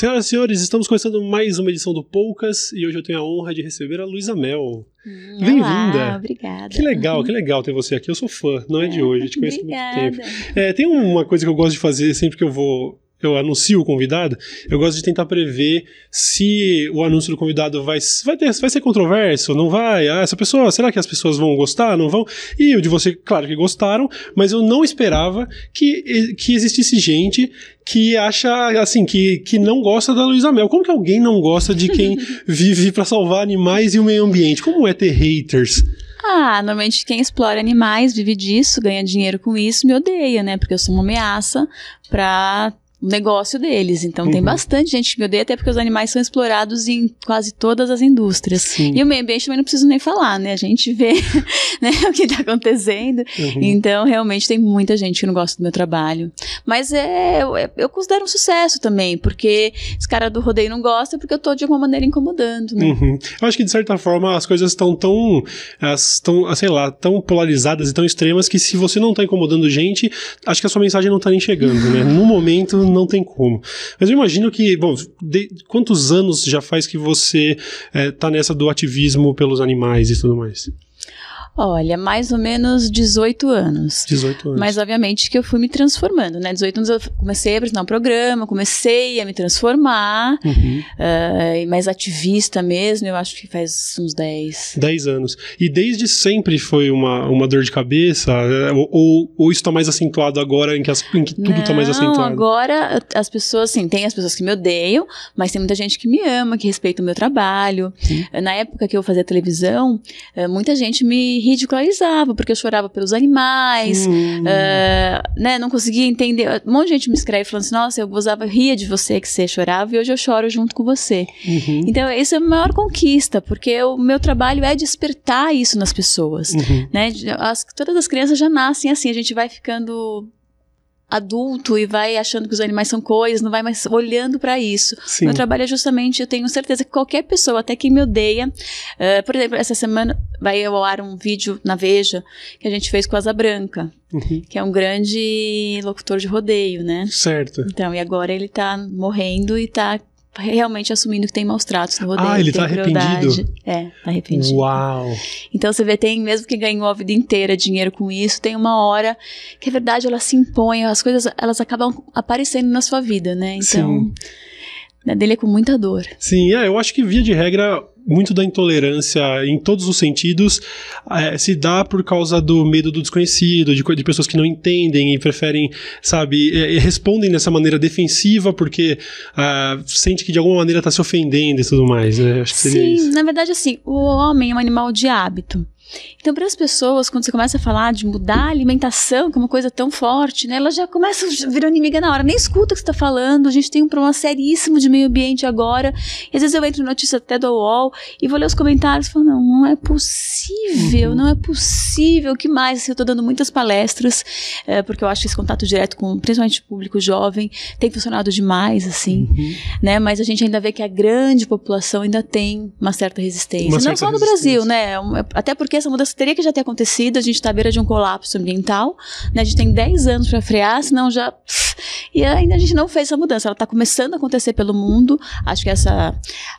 Senhoras e senhores, estamos começando mais uma edição do Poucas e hoje eu tenho a honra de receber a Luísa Mel. Hum, Bem-vinda. Obrigada. Que legal, que legal ter você aqui. Eu sou fã, não é, de hoje, te conheço há muito tempo. É, tem uma coisa que eu gosto de fazer sempre que eu vou. Eu anuncio o convidado, eu gosto de tentar prever se o anúncio do convidado vai, vai, ter, vai ser controverso, não vai. Ah, essa pessoa, será que as pessoas vão gostar? Não vão? E o de você, claro que gostaram, mas eu não esperava que, que existisse gente que acha, assim, que, que não gosta da Luísa Mel. Como que alguém não gosta de quem vive para salvar animais e o meio ambiente? Como é ter haters? Ah, normalmente quem explora animais, vive disso, ganha dinheiro com isso, me odeia, né? Porque eu sou uma ameaça pra o negócio deles. Então Uhum. tem bastante gente que me odeia, até porque os animais são explorados em quase todas as indústrias. Sim. E o meio ambiente também não preciso nem falar, né? A gente vê né, o que está acontecendo. Uhum. Então, realmente, tem muita gente que não gosta do meu trabalho. Mas é, eu, eu considero um sucesso também, porque esse cara do rodeio não gosta porque eu tô, de alguma maneira, incomodando, né? Uhum. Eu acho que, de certa forma, as coisas estão tão, estão, sei lá, tão polarizadas e tão extremas que se você não tá incomodando gente, acho que a sua mensagem não tá nem chegando, né? No momento, não tem como. Mas eu imagino que, bom, de- quantos anos já faz que você eh, tá nessa do ativismo pelos animais e tudo mais? Olha, mais ou menos 18 anos. 18 anos. Mas, obviamente, que eu fui me transformando, né? 18 anos eu comecei a apresentar um programa, comecei a me transformar, Uhum. e mais ativista mesmo, eu acho que faz uns 10. 10 anos. E desde sempre foi uma, uma dor de cabeça? eh, Ou, ou, ou isso tá mais acentuado agora em que, as- em que tudo tá mais acentuado? agora as pessoas, assim, tem as pessoas que me odeiam, mas tem muita gente que me ama, que respeita o meu trabalho. Sim. Na época que eu fazia televisão, eh, muita gente me ridicularizava, porque eu chorava pelos animais, Hum. eh, né, não conseguia entender. Um monte de gente me escreve falando assim, nossa, eu gozava, ria de você que você chorava e hoje eu choro junto com você. Uhum. Então, isso é a maior conquista, porque o meu trabalho é despertar isso nas pessoas Uhum. né? As- todas as crianças já nascem assim, a gente vai ficando adulto e vai achando que os animais são coisas, não vai mais olhando para isso. Sim. Meu trabalho é justamente, eu tenho certeza que qualquer pessoa, até quem me odeia, eh, por exemplo, essa semana vai ao ar um vídeo na Veja que a gente fez com a Asa Branca, Uhum. que é um grande locutor de rodeio, né? Certo. Então, e agora ele tá morrendo e tá realmente assumindo que tem maus tratos no rodeio. Ah, ele tá crueldade. arrependido? É, tá arrependido. Uau! Então você vê, tem, mesmo que ganhou a vida inteira dinheiro com isso, tem uma hora que é verdade, ela se impõe, as coisas elas acabam aparecendo na sua vida, né? Então, Sim. né, dele é com muita dor. Sim, é, eu acho que via de regra, muito da intolerância em todos os sentidos eh, se dá por causa do medo do desconhecido, de, de pessoas que não entendem e preferem, sabe, eh, respondem dessa maneira defensiva porque ah, sente que de alguma maneira tá se ofendendo e tudo mais, né? Acho que seria Sim, isso. na verdade, assim, o homem é um animal de hábito. Então, para as pessoas, quando você começa a falar de mudar a alimentação, que é uma coisa tão forte, né, elas já começam a virar inimiga na hora, nem escuta o que você está falando. A gente tem um problema seríssimo de meio ambiente agora. E às vezes eu entro em notícia até do UOL e vou ler os comentários e falo: não, não é possível, Uhum. não é possível. O que mais? Assim, eu estou dando muitas palestras, eh, porque eu acho que esse contato direto com principalmente o público jovem tem funcionado demais, assim Uhum. né? Mas a gente ainda vê que a grande população ainda tem uma certa resistência. Uma Não certa só no. Brasil, né? Um- Até porque essa mudança teria que já ter acontecido, a gente está à beira de um colapso ambiental, né? A gente tem 10 anos para frear, senão já. E ainda a gente não fez essa mudança. Ela está começando a acontecer pelo mundo. Acho que essa,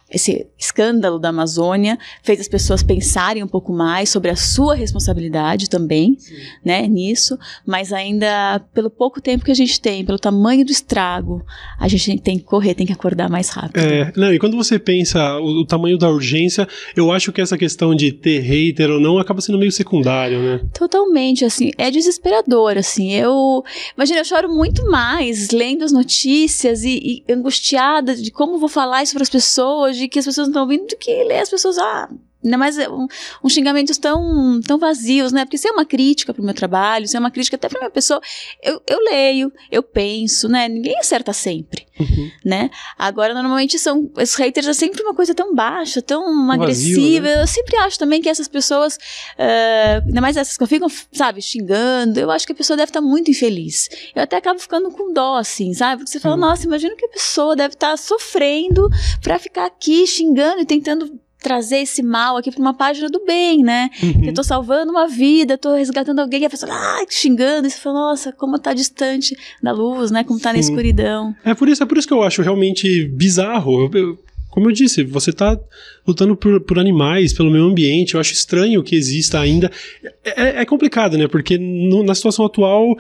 esse escândalo da Amazônia fez as pessoas pensarem um pouco mais sobre a sua responsabilidade também, né? Nisso. Mas ainda, pelo pouco tempo que a gente tem, pelo tamanho do estrago, a gente tem que correr, tem que acordar mais rápido. É, não, e quando você pensa o, o tamanho da urgência, eu acho que essa questão de ter hater ou não acaba sendo meio secundário, né? Totalmente, assim, é desesperador, assim, eu, imagina, eu choro muito mais lendo as notícias e, e angustiada de como vou falar isso para as pessoas, de que as pessoas não estão ouvindo, do que ler as pessoas, ah, ainda mais é, um, uns xingamentos tão, tão vazios, né, porque se é uma crítica pro meu trabalho, se é uma crítica até pra minha pessoa, eu, eu leio, eu penso, né, ninguém acerta sempre, Uhum. né, agora normalmente são, os haters é sempre uma coisa tão baixa, tão Vazio, agressiva, né? eu sempre acho também que essas pessoas ah, ainda mais essas que ficam, sabe, xingando, eu acho que a pessoa deve estar muito infeliz. Eu até acabo ficando com dó, assim, sabe? Porque você fala, Sim. nossa, imagina que a pessoa deve estar sofrendo pra ficar aqui xingando e tentando trazer esse mal aqui para uma página do bem, né? Uhum. Eu tô salvando uma vida, tô resgatando alguém, e a pessoa ah, xingando, e você fala, nossa, como tá distante da luz, né? Como tá na Sim. escuridão. É por isso, é por isso que eu acho realmente bizarro. Eu- eu- como eu disse, você tá lutando por, por animais, pelo meio ambiente. Eu acho estranho que exista ainda. É, é complicado, né? Porque no- na situação atual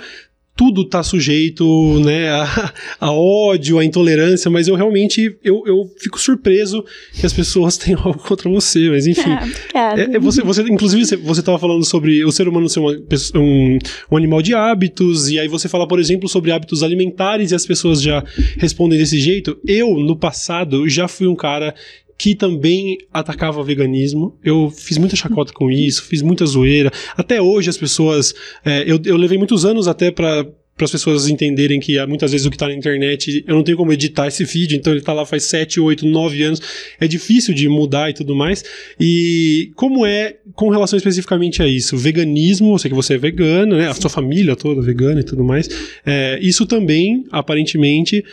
tudo tá sujeito, né, a, a ódio, a intolerância, mas eu realmente eu, eu fico surpreso que as pessoas tenham algo contra você, mas enfim. Ah. É, é você, você, inclusive, você- estava falando sobre o ser humano ser uma um, um animal de hábitos, e aí você fala, por exemplo, sobre hábitos alimentares e as pessoas já respondem desse jeito. Eu, no passado, já fui um cara que também atacava o veganismo. Eu fiz muita chacota com isso, fiz muita zoeira. Até hoje as pessoas. é, eu, eu levei muitos anos até para as pessoas entenderem que ah, muitas vezes o que está na internet, eu não tenho como editar esse vídeo, então ele está lá faz 7, 8, 9 anos, é difícil de mudar e tudo mais. E como é com relação especificamente a isso? Veganismo, eu sei que você é vegana, né? A sua família toda vegana e tudo mais. É, isso também, aparentemente,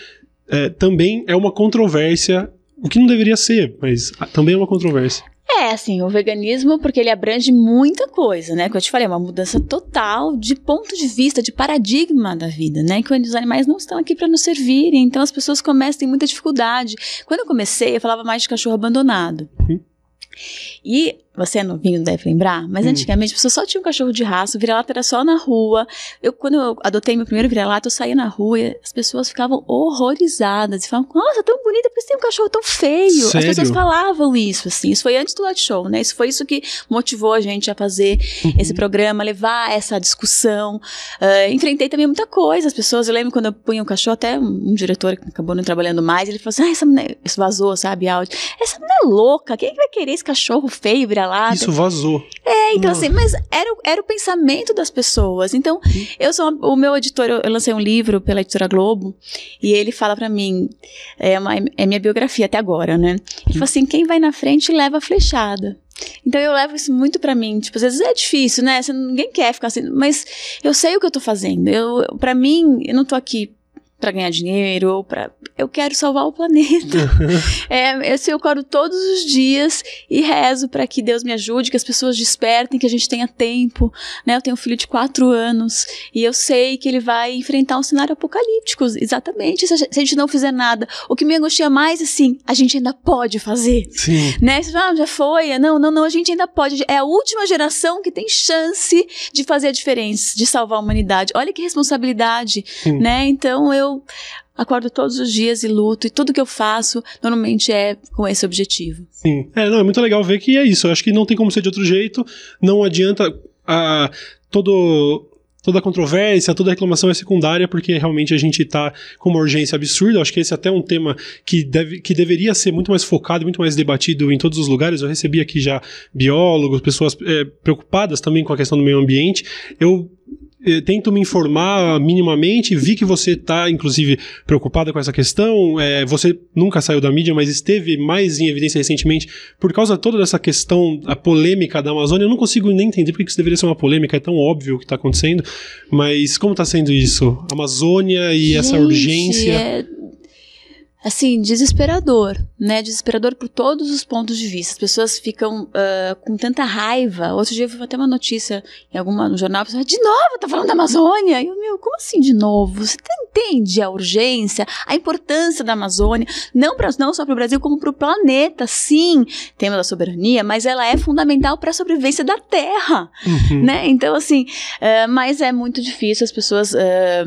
é, também é uma controvérsia, o que não deveria ser, mas também é uma controvérsia. É, assim, o veganismo, porque ele abrange muita coisa, né? Como eu te falei, é uma mudança total de ponto de vista, de paradigma da vida, né? Que os animais não estão aqui para nos servirem, então as pessoas começam a ter muita dificuldade. Quando eu comecei, eu falava mais de cachorro abandonado. Uhum. E você é novinho, deve lembrar, mas Hum. antigamente as pessoas só tinham cachorro de raça, o vira-lata era só na rua. Eu, quando eu adotei meu primeiro vira-lata, eu saía na rua e as pessoas ficavam horrorizadas e falavam, nossa, tão bonita, porque você tem um cachorro tão feio. As Sério? pessoas falavam isso, assim. Isso foi antes do Light Show, né? Isso foi isso que motivou a gente a fazer Uhum. esse programa, levar essa discussão. Ah, enfrentei também muita coisa. As pessoas, eu lembro quando eu punha um cachorro, até um, um diretor que acabou não trabalhando mais, ele falou assim: ah, essa menina. Isso vazou, sabe? Áudio. Essa menina é louca. Quem é que vai querer esse cachorro feio, Isso vazou. É, então Nossa. assim, mas era, o- era o pensamento das pessoas. Então, eu sou uma- o meu editor, eu, eu lancei um livro pela editora Globo, e ele fala pra mim, é, uma, é minha biografia até agora, né? Ele fala assim: quem vai na frente leva a flechada. Então eu levo isso muito pra mim. Tipo, às vezes é difícil, né? Você, ninguém quer ficar assim, mas eu sei o que eu tô fazendo. Eu, para mim, eu não tô aqui pra ganhar dinheiro ou para eu quero salvar o planeta. é, eu, eu acordo todos os dias e rezo para que Deus me ajude, que as pessoas despertem, que a gente tenha tempo. Né? Eu tenho um filho de quatro anos e eu sei que ele vai enfrentar um cenário apocalíptico. Exatamente. Se a gente, se a gente não fizer nada, o que me angustia mais, assim, a gente ainda pode fazer. Sim. Né? Você fala, ah, já foi. Não, não, não, a gente ainda pode. É a última geração que tem chance de fazer a diferença, de salvar a humanidade. Olha que responsabilidade, Sim. né? Então eu acordo todos os dias e luto, e tudo que eu faço normalmente é com esse objetivo. Sim. É, não, é muito legal ver que é isso. Eu acho que não tem como ser de outro jeito. Não adianta. A, todo. Toda controvérsia, toda reclamação é secundária, porque realmente a gente está com uma urgência absurda. Eu acho que esse é até um tema que, deve, que deveria ser muito mais focado, muito mais debatido em todos os lugares. Eu recebi aqui já biólogos, pessoas é, preocupadas também com a questão do meio ambiente. Eu tento me informar minimamente, vi que você está, inclusive, preocupada com essa questão. É, você nunca saiu da mídia, mas esteve mais em evidência recentemente por causa toda dessa questão, a polêmica da Amazônia. Eu não consigo nem entender porque isso deveria ser uma polêmica, é tão óbvio o que está acontecendo. Mas como está sendo isso? Amazônia e essa Gente, urgência. É, assim, desesperador, né? Desesperador por todos os pontos de vista. As pessoas ficam ah, com tanta raiva. Outro dia eu vi até uma notícia em alguma, no jornal, pessoa, de novo, tá falando da Amazônia? E eu, meu, como assim de novo? Você entende a urgência, a importância da Amazônia, não, pra, não só para o Brasil, como para o planeta, sim, tema da soberania, mas ela é fundamental para a sobrevivência da Terra Uhum. né? Então, assim, é, mas é muito difícil as pessoas é,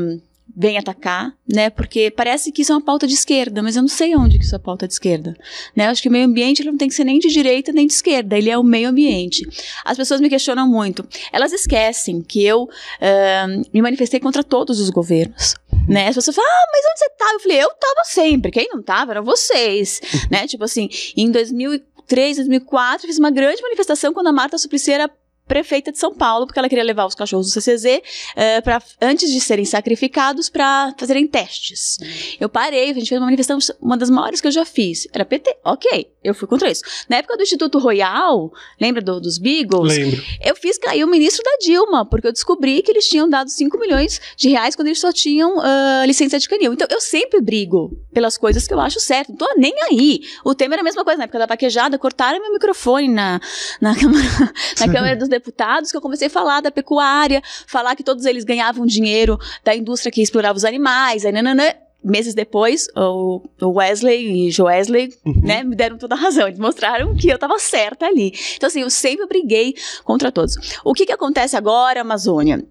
vêm atacar, né? Porque parece que isso é uma pauta de esquerda, mas eu não sei onde que isso é pauta de esquerda, né? Eu acho que o meio ambiente ele não tem que ser nem de direita nem de esquerda, ele é o meio ambiente. As pessoas me questionam muito, elas esquecem que eu é, me manifestei contra todos os governos. Né? As pessoas falam, ah, mas onde você tava? Eu falei, eu tava sempre. Quem não tava eram vocês. né? Tipo assim, em 2003, 2004, fiz uma grande manifestação quando a Marta Suplicy era prefeita de São Paulo, porque ela queria levar os cachorros do CCZ eh, pra, antes de serem sacrificados para fazerem testes. Eu parei, a gente fez uma manifestação, uma das maiores que eu já fiz. Era PT, ok. Eu fui contra isso. Na época do Instituto Royal, lembra do, dos Beagles? Lembro. Eu fiz cair o ministro da Dilma, porque eu descobri que eles tinham dado 5 milhões de reais quando eles só tinham uh, licença de canil. Então, eu sempre brigo pelas coisas que eu acho certo. Não tô nem aí. O tema era a mesma coisa, na época da paquejada, cortaram meu microfone na, na, Câmara, na Câmara dos Deputados, que eu comecei a falar da pecuária, falar que todos eles ganhavam dinheiro da indústria que explorava os animais, aí nananã meses depois, o Wesley e Joesley, uhum. né, me deram toda a razão. Eles mostraram que eu estava certa ali. Então, assim, eu sempre briguei contra todos. O que, que acontece agora, Amazônia?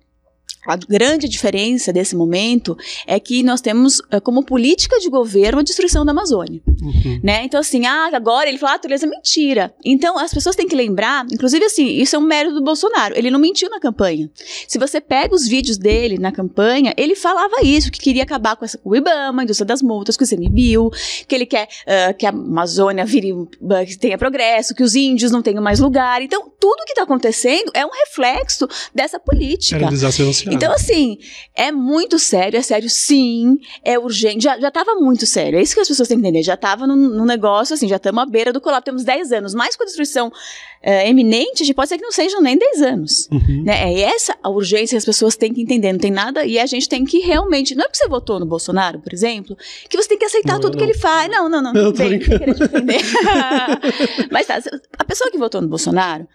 A grande diferença desse momento é que nós temos eh, como política de governo a destruição da Amazônia. Uhum. Né? Então, assim, ah, agora ele fala, ah, natureza, mentira. Então, as pessoas têm que lembrar, inclusive assim, isso é um mérito do Bolsonaro. Ele não mentiu na campanha. Se você pega os vídeos dele na campanha, ele falava isso, que queria acabar com, essa, com o IBAMA, a indústria das multas, com o ICMBio, que ele quer uh, que a Amazônia vire, uh, que tenha progresso, que os índios não tenham mais lugar. Então, tudo que está acontecendo é um reflexo dessa política. Então, assim, é muito sério, é sério sim, é urgente, já, já tava muito sério, é isso que as pessoas têm que entender, já tava num, num negócio assim, já estamos à beira do colapso, temos 10 anos, mais com a destruição é, eminente, pode ser que não sejam nem 10 anos, uhum. né, é essa a urgência que as pessoas têm que entender, não tem nada, e a gente tem que realmente, não é porque você votou no Bolsonaro, por exemplo, que você tem que aceitar não, tudo não. que ele faz, não, não, não, não, bem, querer defender. Mas tá, a pessoa que votou no Bolsonaro,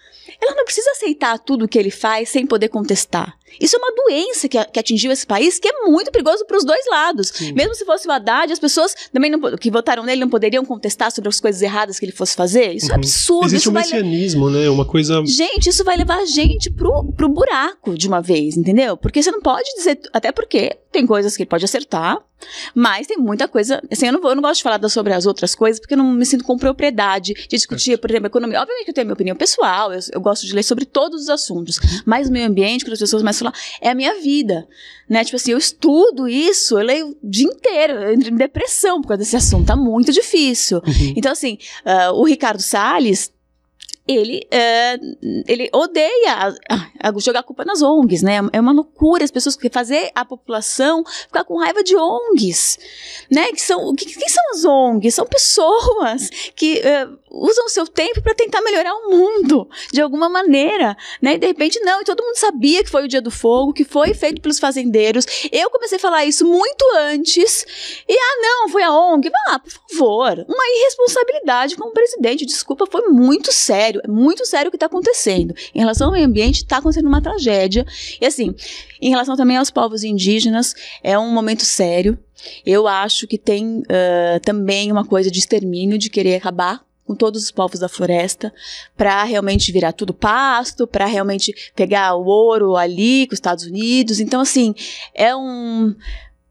ela não precisa aceitar tudo que ele faz sem poder contestar. Isso é uma doença que, que atingiu esse país que é muito perigoso para os dois lados. Sim. Mesmo se fosse o Haddad, as pessoas também não, que votaram nele não poderiam contestar sobre as coisas erradas que ele fosse fazer. Isso é uhum. é absurdo. Existe isso um messianismo, né? Uma coisa. Gente, isso vai levar a gente pro, pro buraco de uma vez, entendeu? Porque você não pode dizer. Até porque tem coisas que ele pode acertar, mas tem muita coisa. Assim, eu não, vou, eu não gosto de falar sobre as outras coisas, porque eu não me sinto com propriedade de discutir, por exemplo, economia. Obviamente que eu tenho a minha opinião pessoal, eu, eu gosto de ler sobre todos os assuntos. Mas o meio ambiente, quando as pessoas mais falam, é a minha vida. Né? Tipo assim, eu estudo isso, eu leio o dia inteiro, eu entro em depressão por causa desse assunto, tá muito difícil. Uhum. Então, assim, uh, o Ricardo Salles ele, é, ele odeia a, a jogar a culpa nas ONGs, né? É uma loucura as pessoas que fazer a população ficar com raiva de ONGs, né? Que são, que, quem são as ONGs? São pessoas que é, usam o seu tempo para tentar melhorar o mundo de alguma maneira, né? E de repente não, e todo mundo sabia que foi o Dia do Fogo, que foi feito pelos fazendeiros. Eu comecei a falar isso muito antes. E ah, não, foi a ONG. Ah, por favor, uma irresponsabilidade como presidente. Desculpa, foi muito sério é muito sério o que está acontecendo. Em relação ao meio ambiente, está acontecendo uma tragédia. E assim, em relação também aos povos indígenas, é um momento sério. Eu acho que tem uh, também uma coisa de extermínio, de querer acabar com todos os povos da floresta, para realmente virar tudo pasto, para realmente pegar o ouro ali com os Estados Unidos. Então, assim, é um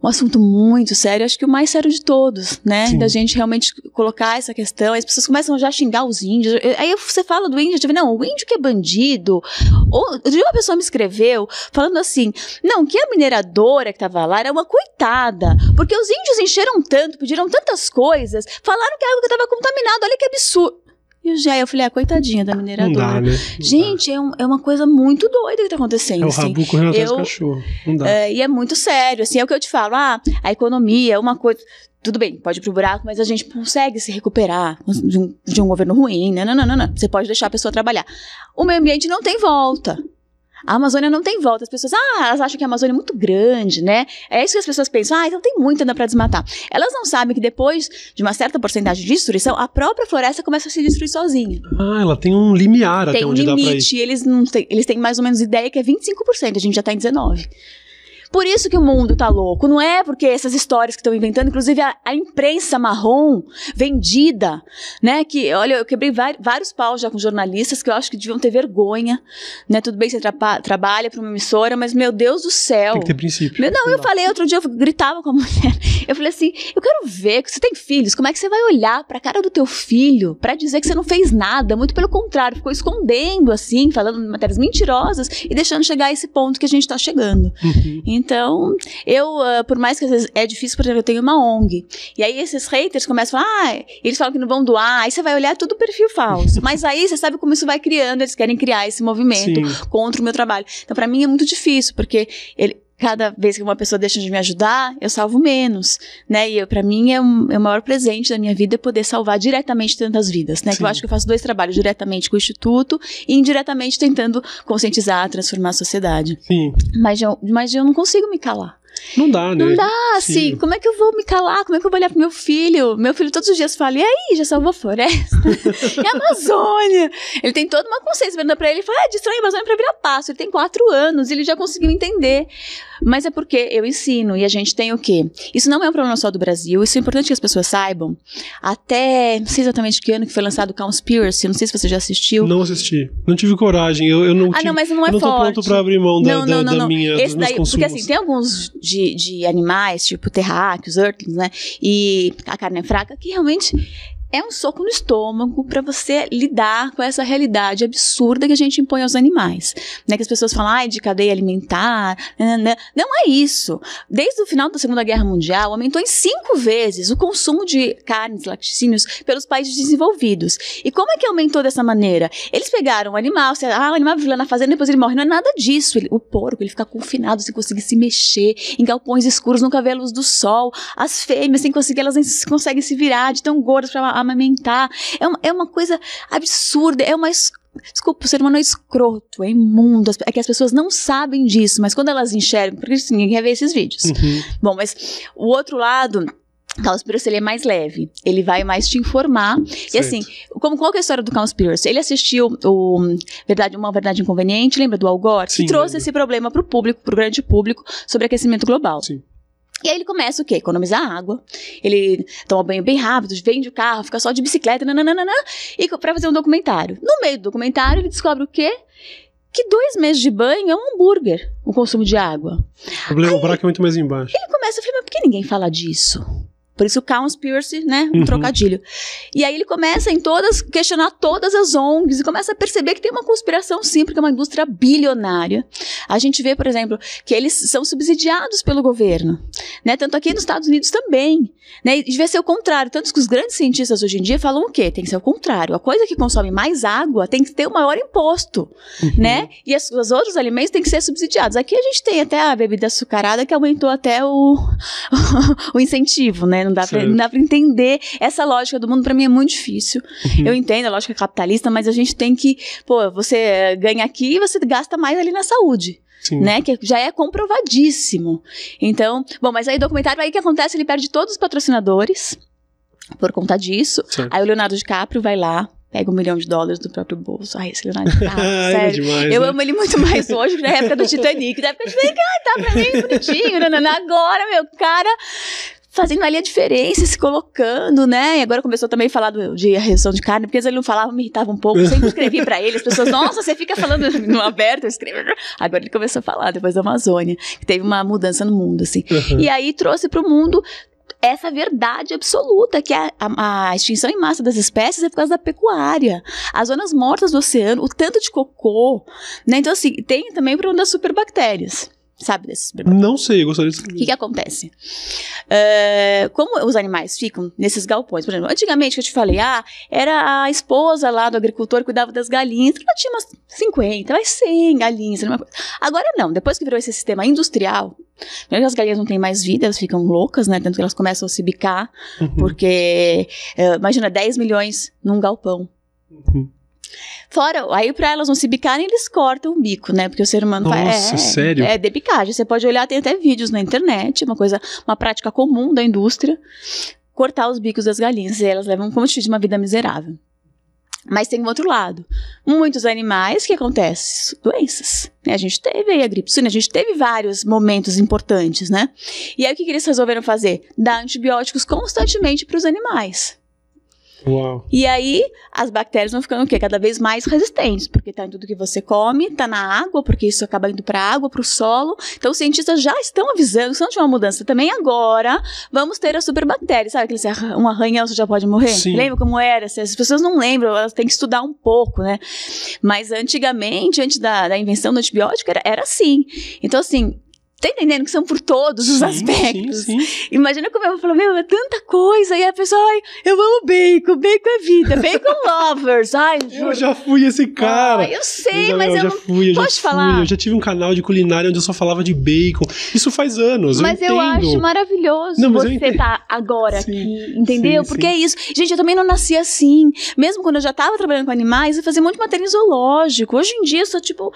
um assunto muito sério, acho que o mais sério de todos, né? Sim. Da gente realmente colocar essa questão, as pessoas começam já a xingar os índios. Aí você fala do índio, não, o índio que é bandido. Ou, uma pessoa me escreveu falando assim: não, que a mineradora que estava lá era uma coitada, porque os índios encheram tanto, pediram tantas coisas, falaram que a água estava contaminada, olha que absurdo. E o Jé, eu falei, ah, coitadinha da mineradora. Não dá, né? Gente, é, um, é, uma coisa muito doida que tá acontecendo. É o assim. rabu correndo atrás do cachorro. Não dá. É, e é muito sério, assim, é o que eu te falo. Ah, a economia é uma coisa... Tudo bem, pode ir pro buraco, mas a gente consegue se recuperar de um, de um governo ruim. Não, não, não, não, não. Você pode deixar a pessoa trabalhar. O meio ambiente não tem volta. A Amazônia não tem volta. As pessoas, ah, elas acham que a Amazônia é muito grande, né? É isso que as pessoas pensam, ah, então tem muito ainda para desmatar. Elas não sabem que depois de uma certa porcentagem de destruição, a própria floresta começa a se destruir sozinha. Ah, ela tem um limiar tem até um onde limite, dá pra ir. Eles, não têm, eles têm mais ou menos ideia que é 25%, a gente já tá em 19%. Por isso que o mundo tá louco. Não é porque essas histórias que estão inventando, inclusive a, a, imprensa marrom vendida, né? Que, olha, eu quebrei vários paus já com jornalistas que eu acho que deviam ter vergonha, né? Tudo bem, você tra trabalha para uma emissora, mas meu Deus do céu. Tem que ter princípio. Meu, não, eu falei outro dia, eu gritava com a mulher. Eu falei assim: eu quero ver, que você tem filhos, como é que você vai olhar pra cara do teu filho para dizer que você não fez nada? Muito pelo contrário, ficou escondendo, assim, falando matérias mentirosas e deixando chegar a esse ponto que a gente tá chegando. Uhum. Então, eu, uh, por mais que às vezes é difícil, por exemplo, eu tenho uma ONG. E aí esses haters começam a falar, ah, eles falam que não vão doar, aí você vai olhar tudo perfil falso. Mas aí você sabe como isso vai criando, eles querem criar esse movimento Sim. contra o meu trabalho. Então, para mim é muito difícil, porque ele, cada vez que uma pessoa deixa de me ajudar, eu salvo menos, né? E para mim é, um, é o maior presente da minha vida poder salvar diretamente tantas vidas, né? Que eu acho que eu faço dois trabalhos, diretamente com o Instituto e indiretamente tentando conscientizar, transformar a sociedade. Sim. Mas eu, mas eu não consigo me calar. Não dá, né? Não dá, assim, Sim. como é que eu vou me calar? Como é que eu vou olhar pro meu filho? Meu filho todos os dias fala, e aí, já salvou a floresta? e a Amazônia? Ele tem toda uma consciência, vendo pra ele, ele fala, ah, destrói a Amazônia pra virar passo. Ele tem quatro anos, ele já conseguiu entender. Mas é porque eu ensino, e a gente tem o quê? Isso não é um problema só do Brasil, isso é importante que as pessoas saibam. Até, não sei exatamente que ano que foi lançado o Conspiracy, não sei se você já assistiu. Não assisti. Não tive coragem, eu, eu não Ah, tive, não, mas não é eu não forte. tô pronto pra abrir mão da, não, não, da, não, da minha, Esse dos meus daí, consumos. Porque assim, tem alguns de, de animais, tipo terráqueos, earthlings, né? E a carne é fraca, que realmente é um soco no estômago para você lidar com essa realidade absurda que a gente impõe aos animais. Né? Que as pessoas falam, ah, de cadeia alimentar. Nanana. Não é isso. Desde o final da Segunda Guerra Mundial, aumentou em cinco vezes o consumo de carnes, laticínios pelos países desenvolvidos. E como é que aumentou dessa maneira? Eles pegaram o animal, você, ah, o animal vive lá na fazenda, depois ele morre. Não é nada disso. Ele, o porco, ele fica confinado sem conseguir se mexer, em galpões escuros, nunca vê a luz do sol. As fêmeas, sem conseguir, elas nem conseguem se virar de tão gordas para amamentar. É uma, é uma coisa absurda, é uma Desculpa, o ser humano é escroto, é imundo. É que as pessoas não sabem disso, mas quando elas enxergam, porque ninguém quer ver esses vídeos. Uhum. Bom, mas o outro lado. Cowspiracy ele é mais leve, ele vai mais te informar. Certo. E assim, como qual que é a história do Cowspiracy? Ele assistiu o verdade, Uma Verdade Inconveniente, lembra do Al Gore? Sim, que trouxe lembro. esse problema para o público, para o grande público, sobre aquecimento global. Sim. E aí ele começa o quê? Economizar água. Ele toma banho bem rápido, vende o carro, fica só de bicicleta, nananana, e pra fazer um documentário. No meio do documentário, ele descobre o quê? Que dois meses de banho é um hambúrguer, o consumo de água. O problema o buraco é muito mais embaixo. Ele começa a falar, mas por que ninguém fala disso? Por isso o Conspiracy, né? Um Uhum. trocadilho. E aí ele começa em todas, questionar todas as ONGs e começa a perceber que tem uma conspiração sim, porque é uma indústria bilionária. A gente vê, por exemplo, que eles são subsidiados pelo governo, né? Tanto aqui nos Estados Unidos também, né? E devia ser o contrário. Tanto que os grandes cientistas hoje em dia falam o quê? Tem que ser o contrário. A coisa que consome mais água tem que ter o maior imposto, Uhum. né? E as, os outros alimentos têm que ser subsidiados. Aqui a gente tem até a bebida açucarada que aumentou até o, o incentivo, né? Não dá, pra, não dá pra entender essa lógica do mundo, pra mim é muito difícil. Uhum. Eu entendo a lógica capitalista, mas a gente tem que, pô, você ganha aqui e você gasta mais ali na saúde, Sim. né? Que já é comprovadíssimo. Então, bom, mas aí o documentário, aí o que acontece? Ele perde todos os patrocinadores por conta disso. Certo. Aí o Leonardo DiCaprio vai lá, pega um milhão de dólares do próprio bolso. Ai, esse Leonardo DiCaprio, Ah, é sério. demais, Eu né? amo ele muito mais hoje que na época do Titanic. Na época do Titanic, ai, tá pra mim bonitinho. nanana. Agora, meu cara, fazendo ali a diferença, se colocando, né? E agora começou também a falar do- de redução de carne, porque ele não falava, me irritava um pouco. Eu sempre escrevi pra ele, as pessoas, nossa, você fica falando no aberto, eu escrevo. Agora ele começou a falar, depois da Amazônia, que teve uma mudança no mundo, assim. Uhum. E aí trouxe para o mundo essa verdade absoluta, que é a, a extinção em massa das espécies é por causa da pecuária. As zonas mortas do oceano, o tanto de cocô. Né? Então, assim, tem também o problema das superbactérias. Sabe desses superbactérias? Não sei, eu gostaria de O saber. que, que acontece? É, como os animais ficam nesses galpões, por exemplo, antigamente que eu te falei, ah, era a esposa lá do agricultor que cuidava das galinhas, ela tinha umas 50, vai 100 galinhas. Agora não, depois que virou esse sistema industrial, primeiro que as galinhas não têm mais vida, elas ficam loucas, né, tanto que elas começam a se bicar, Uhum. porque, é, imagina, 10 milhões num galpão. Uhum. Fora, aí pra elas não se bicarem, eles cortam o bico, né? Porque o ser humano faz. Nossa, é, sério? É debicagem. Você pode olhar, tem até vídeos na internet, uma coisa, uma prática comum da indústria, cortar os bicos das galinhas. E elas levam, como eu te disse, uma vida miserável. Mas tem um outro lado. Muitos animais, o que acontece? Doenças. né? A gente teve aí a gripe suína, a gente teve vários momentos importantes, né? E aí o que, que eles resolveram fazer? Dar antibióticos constantemente para os animais. Uau. E aí, as bactérias vão ficando o quê? Cada vez mais resistentes, porque tá em tudo que você come, tá na água, porque isso acaba indo pra água, pro solo. Então, os cientistas já estão avisando que se não tiver uma mudança também agora, vamos ter as superbactérias. Sabe aquele um arranhão você já pode morrer? Sim. Lembra como era? As pessoas não lembram, elas têm que estudar um pouco, né? Mas antigamente, antes da, da invenção do antibiótico, era, era assim. Então, assim, Tá entendendo que são por todos os Sim, aspectos? sim, sim. Imagina como eu falar, meu, é tanta coisa. E a pessoa, ai, eu amo bacon, bacon é vida, bacon lovers. Ai, Eu já fui esse cara. Ai, eu sei, mas eu já não. fui, eu já Posso fui, falar? Eu já tive um canal de culinária onde eu só falava de bacon. Isso faz anos. Mas eu, eu, acho maravilhoso Não, eu você estar agora Sim, aqui, entendeu? Porque é isso. Gente, eu também não nasci assim. Mesmo quando eu já estava trabalhando com animais, eu fazia muito matéria em zoológico. Hoje em dia, eu sou, tipo,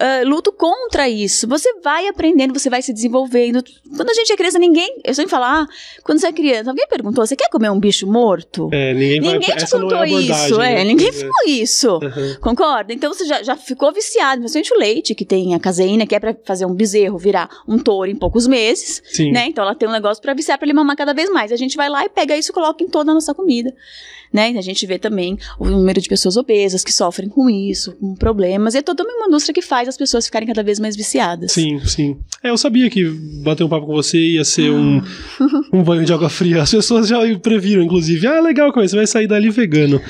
ah, luto contra isso. Você vai aprendendo, você vai se desenvolvendo. Quando a gente é criança, ninguém. Eu sempre falo, ah, quando você é criança, alguém perguntou: você quer comer um bicho morto? É, ninguém vai. Ninguém te não é contou abordagem, isso, é. né? Ninguém É. falou isso. Aham. Concorda? Então você já, já ficou viciado, principalmente o leite, que tem a caseína, que é pra fazer um bezerro virar um touro em poucos meses, Sim. né? Então ela tem um negócio pra viciar, pra ele mamar cada vez mais. A gente vai lá e pega isso e coloca em toda a nossa comida, né? A gente vê também o número de pessoas obesas que sofrem com isso, com problemas. E é toda uma indústria que faz as pessoas ficarem cada vez mais viciadas. Sim, sim. É, eu sabia que bater um papo com você ia ser um, um banho de água fria. As pessoas já previram, inclusive. Ah, legal, você vai sair dali vegano.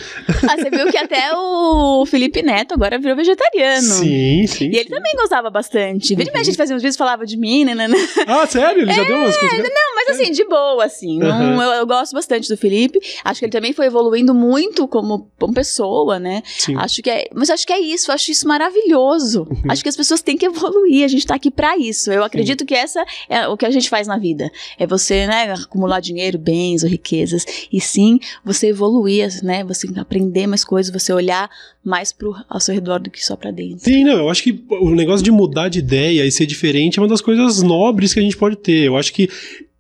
Ah, você viu que até o Felipe Neto agora virou vegetariano. Sim, sim. E ele também gostava bastante. Vira mexe, a gente fazia uns vídeos e falava de mim, né? né, né. Ah, sério? Ele já deu umas coisas. Não, mas assim, de boa, assim. Não, Aham. eu, eu gosto bastante do Felipe. Acho que ele também foi evoluindo muito como, como pessoa, né? Sim. Acho que é. Mas acho que é isso, acho isso maravilhoso. Uhum. Acho que as pessoas têm que evoluir, a gente tá aqui pra isso. Eu acredito que essa é o que a gente faz na vida. É você, né, acumular dinheiro, bens ou riquezas. E sim, você evoluir, né? Você aprender mais coisas, você olhar mais pro, ao seu redor do que só pra dentro. Sim, não, eu acho que o negócio de mudar de ideia e ser diferente é uma das coisas nobres que a gente pode ter. Eu acho que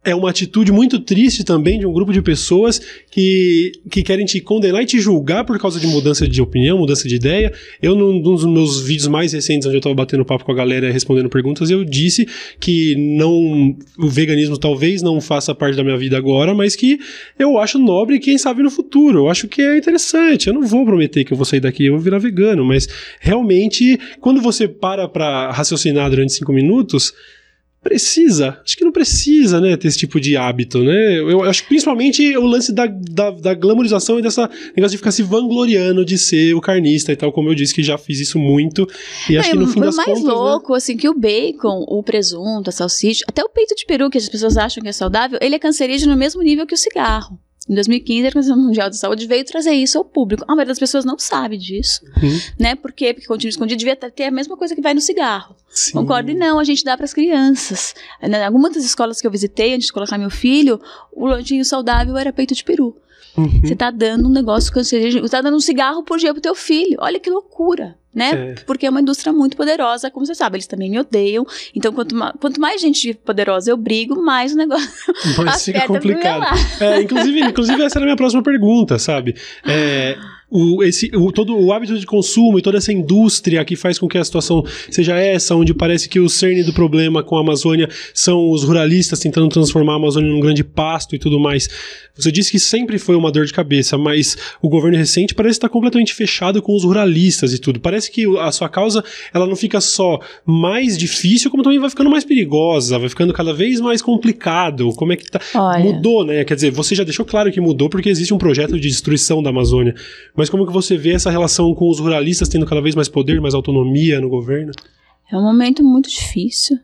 é uma atitude muito triste também de um grupo de pessoas que, que querem te condenar e te julgar por causa de mudança de opinião, mudança de ideia. Eu, num num dos meus vídeos mais recentes, onde eu tava batendo papo com a galera respondendo perguntas, eu disse que não o veganismo talvez não faça parte da minha vida agora, mas que eu acho nobre quem sabe no futuro. Eu acho que é interessante. Eu não vou prometer que eu vou sair daqui e vou virar vegano, mas realmente, quando você para pra raciocinar durante cinco minutos, precisa. Acho que não precisa, né, ter esse tipo de hábito, né? Eu, acho que principalmente o lance da, da, da glamorização e dessa negócio de ficar se vangloriando de ser o carnista e tal, como eu disse que já fiz isso muito. E acho que no Não, fim das mais contas. né, louco, assim, que o bacon, o presunto, a salsicha, até o peito de peru, que as pessoas acham que é saudável, ele é cancerígeno no mesmo nível que o cigarro. Em 2015, a Organização Mundial de Saúde veio trazer isso ao público. A maioria das pessoas não sabe disso, Uhum. né? Por quê? Porque continua escondido, devia ter a mesma coisa que vai no cigarro. Sim. Concordo? E não, a gente dá para as crianças. Em algumas das escolas que eu visitei, antes de colocar meu filho, o lanchinho saudável era peito de peru. Uhum. Você tá dando um negócio cancerígeno, você tá dando um cigarro por dia pro teu filho. Olha que loucura, né? É. Porque é uma indústria muito poderosa, como você sabe, eles também me odeiam. Então, quanto, ma quanto mais gente poderosa eu brigo, mais o negócio Mas fica complicado. É, inclusive, inclusive, essa era a minha próxima pergunta, sabe? É, o, esse, o, todo o hábito de consumo e toda essa indústria que faz com que a situação seja essa, onde parece que o cerne do problema com a Amazônia são os ruralistas tentando transformar a Amazônia num grande pasto e tudo mais. Você disse que sempre foi uma dor de cabeça, mas o governo recente parece estar completamente fechado com os ruralistas e tudo. Parece que a sua causa ela não fica só mais difícil, como também vai ficando mais perigosa, vai ficando cada vez mais complicado. Como é que tá? Olha. Mudou, né? Quer dizer, você já deixou claro que mudou porque existe um projeto de destruição da Amazônia. Mas como que você vê essa relação com os ruralistas tendo cada vez mais poder, mais autonomia no governo? É um momento muito difícil,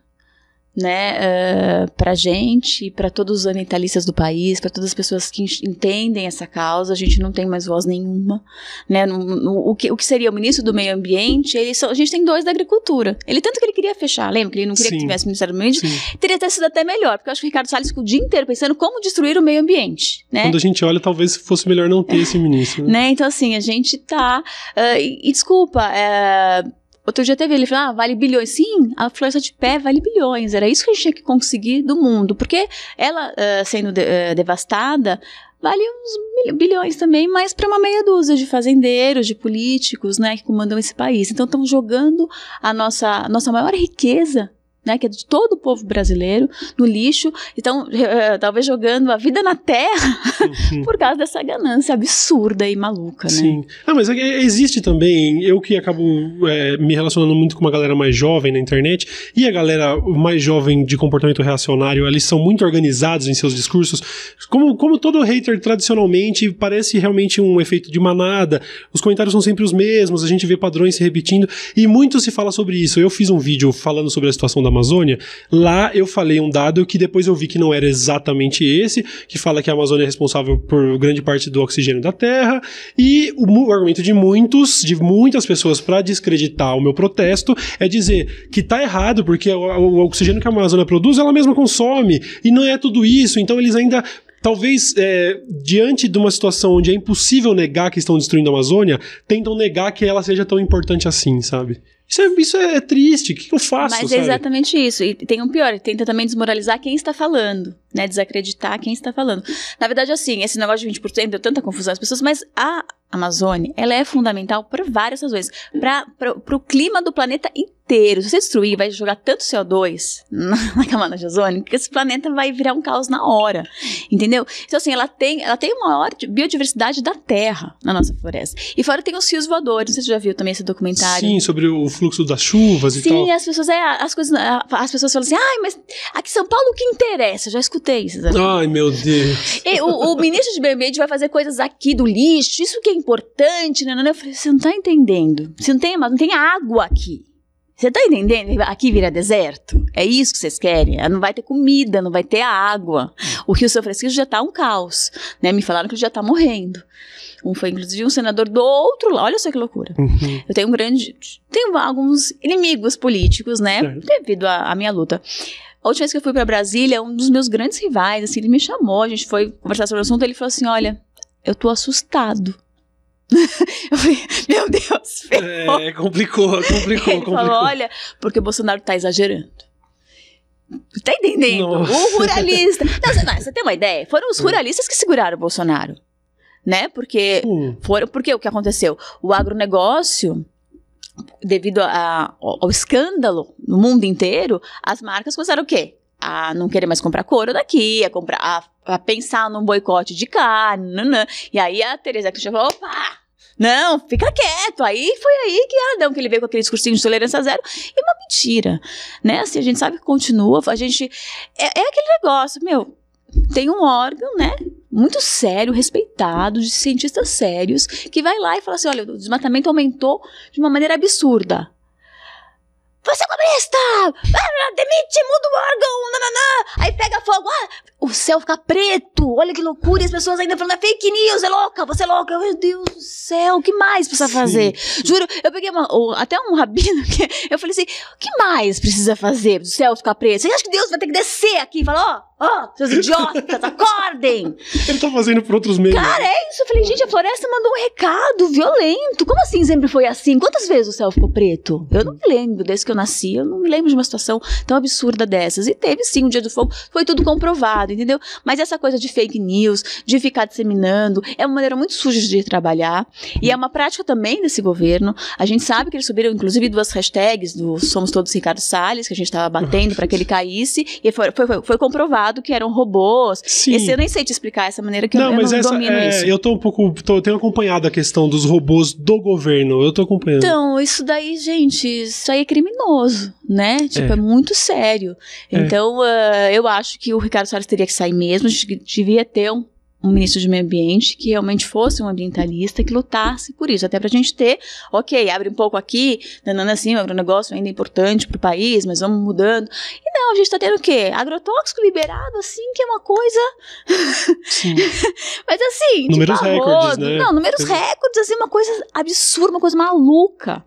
né, uh, pra gente, para todos os ambientalistas do país, para todas as pessoas que entendem essa causa, a gente não tem mais voz nenhuma, né, no, no, o, que, o que seria o ministro do meio ambiente, ele só, a gente tem dois da agricultura, ele tanto que ele queria fechar, lembra que ele não queria Sim. que tivesse ministério do meio ambiente, Sim. teria até sido até melhor, porque eu acho que o Ricardo Salles ficou o dia inteiro pensando como destruir o meio ambiente, né, Quando a gente olha, talvez fosse melhor não ter esse ministro. Né? né? Então, assim, a gente tá. ah, e, e desculpa, é, outro dia teve ele falou: ah, vale bilhões. Sim, a floresta de pé vale bilhões. Era isso que a gente tinha que conseguir do mundo. Porque ela ah, sendo de- ah, devastada. Vale uns bilhões também, mas para uma meia dúzia de fazendeiros, de políticos, né, que comandam esse país. Então estão jogando a nossa, nossa maior riqueza, né, que é de todo o povo brasileiro, no lixo. Então, talvez jogando a vida na terra Uhum. por causa dessa ganância absurda e maluca, né? Sim. Ah, mas é- existe também, eu que acabo é, me relacionando muito com uma galera mais jovem na internet, e a galera mais jovem de comportamento reacionário, eles são muito organizados em seus discursos. Como, como todo hater tradicionalmente, parece realmente um efeito de manada, os comentários são sempre os mesmos, a gente vê padrões se repetindo, e muito se fala sobre isso. Eu fiz um vídeo falando sobre a situação da Amazônia, lá eu falei um dado que depois eu vi que não era exatamente esse, que fala que a Amazônia é responsável por grande parte do oxigênio da Terra, e o, o argumento de muitos, de muitas pessoas para descreditar o meu protesto é dizer que tá errado, porque o, o oxigênio que a Amazônia produz, ela mesma consome, e não é tudo isso, então eles ainda talvez é, diante de uma situação onde é impossível negar que estão destruindo a Amazônia, tentam negar que ela seja tão importante assim, sabe? Isso é, isso é triste, o que, eu faço? Mas sabe? é exatamente isso. E tem um pior, tenta também desmoralizar quem está falando, né? Desacreditar quem está falando. Na verdade, assim, esse negócio de 20% deu tanta confusão às pessoas, mas a Amazônia, ela é fundamental por várias razões. Para o clima do planeta inteiro. Se você destruir, vai jogar tanto CO2 na camada ozônica que esse planeta vai virar um caos na hora. Entendeu? Então, assim, ela tem, ela tem a maior biodiversidade da Terra na nossa floresta. E fora tem os fios voadores. Não sei se você já viu também esse documentário. Sim, sobre o fluxo das chuvas Sim, e tal. Sim, as pessoas, é, as coisas, as pessoas falam assim, ai, mas aqui em São Paulo o que interessa? Eu já escutei isso. Ai, meu Deus. E, o, o, ministro de meio ambiente vai fazer coisas aqui do lixo, isso que é importante, né? Eu falei, você não tá entendendo. Você não tem, não tem água aqui. Você tá entendendo? Aqui vira deserto. É isso que vocês querem. Não vai ter comida, não vai ter água. O Rio São Francisco já tá um caos. Né? Me falaram que ele já tá morrendo. Um foi, inclusive, um senador do outro lado. Olha só que loucura. Uhum. Eu tenho um grande. Tenho alguns inimigos políticos, né? Devido à minha luta. A última vez que eu fui para Brasília, um dos meus grandes rivais, assim, ele me chamou, a gente foi conversar sobre o assunto, ele falou assim: olha, eu tô assustado. eu falei, meu Deus, ferrou. É, complicou, complicou, Ele complicou. falou, olha, porque o Bolsonaro tá exagerando. Tá entendendo? Nossa. O ruralista. Não, você- não, você tem uma ideia? Foram os ruralistas que seguraram o Bolsonaro. Né? Porque Hum, foram, porque o que aconteceu? O agronegócio, devido a- ao, ao escândalo no mundo inteiro, as marcas começaram o quê? A não querer mais comprar couro daqui, a comprar, a, a pensar num boicote de carne, nanã. e aí a Teresa Cristina falou, opa, não, fica quieto. Aí foi aí que Adão, que ele veio com aquele discursinho de tolerância zero, e uma mentira, né? Assim, a gente sabe que continua, a gente, é, é aquele negócio, meu, tem um órgão, né? Muito sério, respeitado, de cientistas sérios, que vai lá e fala assim: olha, o desmatamento aumentou de uma maneira absurda. Você é comunista! Ah, demite, muda o órgão! Nananã. Aí pega fogo, ah, o céu fica preto, olha que loucura, e as pessoas ainda falando, é fake news, é louca, você é louca. Meu Deus do céu, o que mais precisa fazer? Juro, eu peguei uma- o- até um rabino que eu falei assim: o que mais precisa fazer do céu ficar preto? Você acha que Deus vai ter que descer aqui e falar, ó, ó, seus idiotas, acordem! ele tá fazendo por outros meios. Cara, é isso. Eu falei, gente, a floresta mandou um recado violento. Como assim sempre foi assim? Quantas vezes o céu ficou preto? Eu não me lembro, desde que eu nasci, eu não me lembro de uma situação tão absurda dessas. E teve sim o Dia do Fogo, foi tudo comprovado, entendeu? Mas essa coisa de fake news, de ficar disseminando, é uma maneira muito suja de trabalhar. E é uma prática também desse governo. A gente sabe que eles subiram, inclusive, duas hashtags do Somos Todos Ricardo Salles, que a gente estava batendo para que ele caísse. E foi, foi, foi- comprovado que eram robôs. Sim. Esse eu nem sei te explicar essa maneira que eu, não, eu mas não essa, domino é, isso. eu tô um pouco, tô, tenho acompanhado a questão dos robôs do governo, eu tô acompanhando. Então, isso daí, gente, isso aí é criminoso, né? Tipo, É. é, muito sério. É. Então, ah, eu acho que o Ricardo Salles teria que sair mesmo, a gente devia ter um, um ministro de meio ambiente que realmente fosse um ambientalista que lutasse por isso, até pra gente ter, ok, abre um pouco aqui, nanana assim, o agronegócio ainda é importante pro país, mas vamos mudando. E não, a gente tá tendo o quê? Agrotóxico liberado, assim, que é uma coisa Sim. mas assim, Números tipo, recordes, né? Não, números recordes, assim, uma coisa absurda, uma coisa maluca,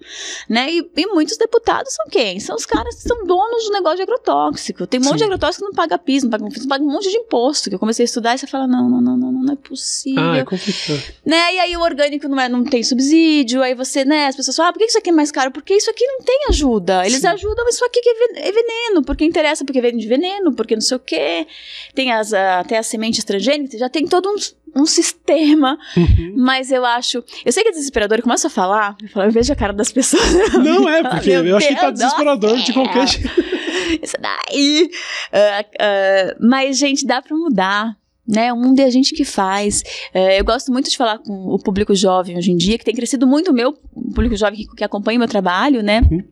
né? E, e muitos deputados são quem? São os caras que são donos do negócio de agrotóxico. Tem um monte Sim. de agrotóxico que não paga PIS, não paga, não paga um monte de imposto, que eu comecei a estudar e você fala, não, não, não, não, não é possível. Ah, é complicado. Né? E aí o orgânico não, é, não tem subsídio, aí você, né, as pessoas falam, ah, por que isso aqui é mais caro? Porque isso aqui não tem ajuda. Eles Sim. ajudam, mas isso aqui que é é veneno, porque interessa, porque vem de veneno, porque não sei o quê. Tem as, até as sementes transgênicas, já tem todo um, um sistema, Uhum. mas eu acho. Eu sei que é desesperador, eu começo a falar, eu, falo, eu vejo a cara das pessoas. Não é, porque "Meu eu acho que tá desesperador de céu." qualquer jeito. Isso daí. Ah, ah, mas, gente, dá pra mudar. Né, o mundo é a gente que faz. É, eu gosto muito de falar com o público jovem hoje em dia, que tem crescido muito o meu público jovem que, que acompanha o meu trabalho, né? Uhum.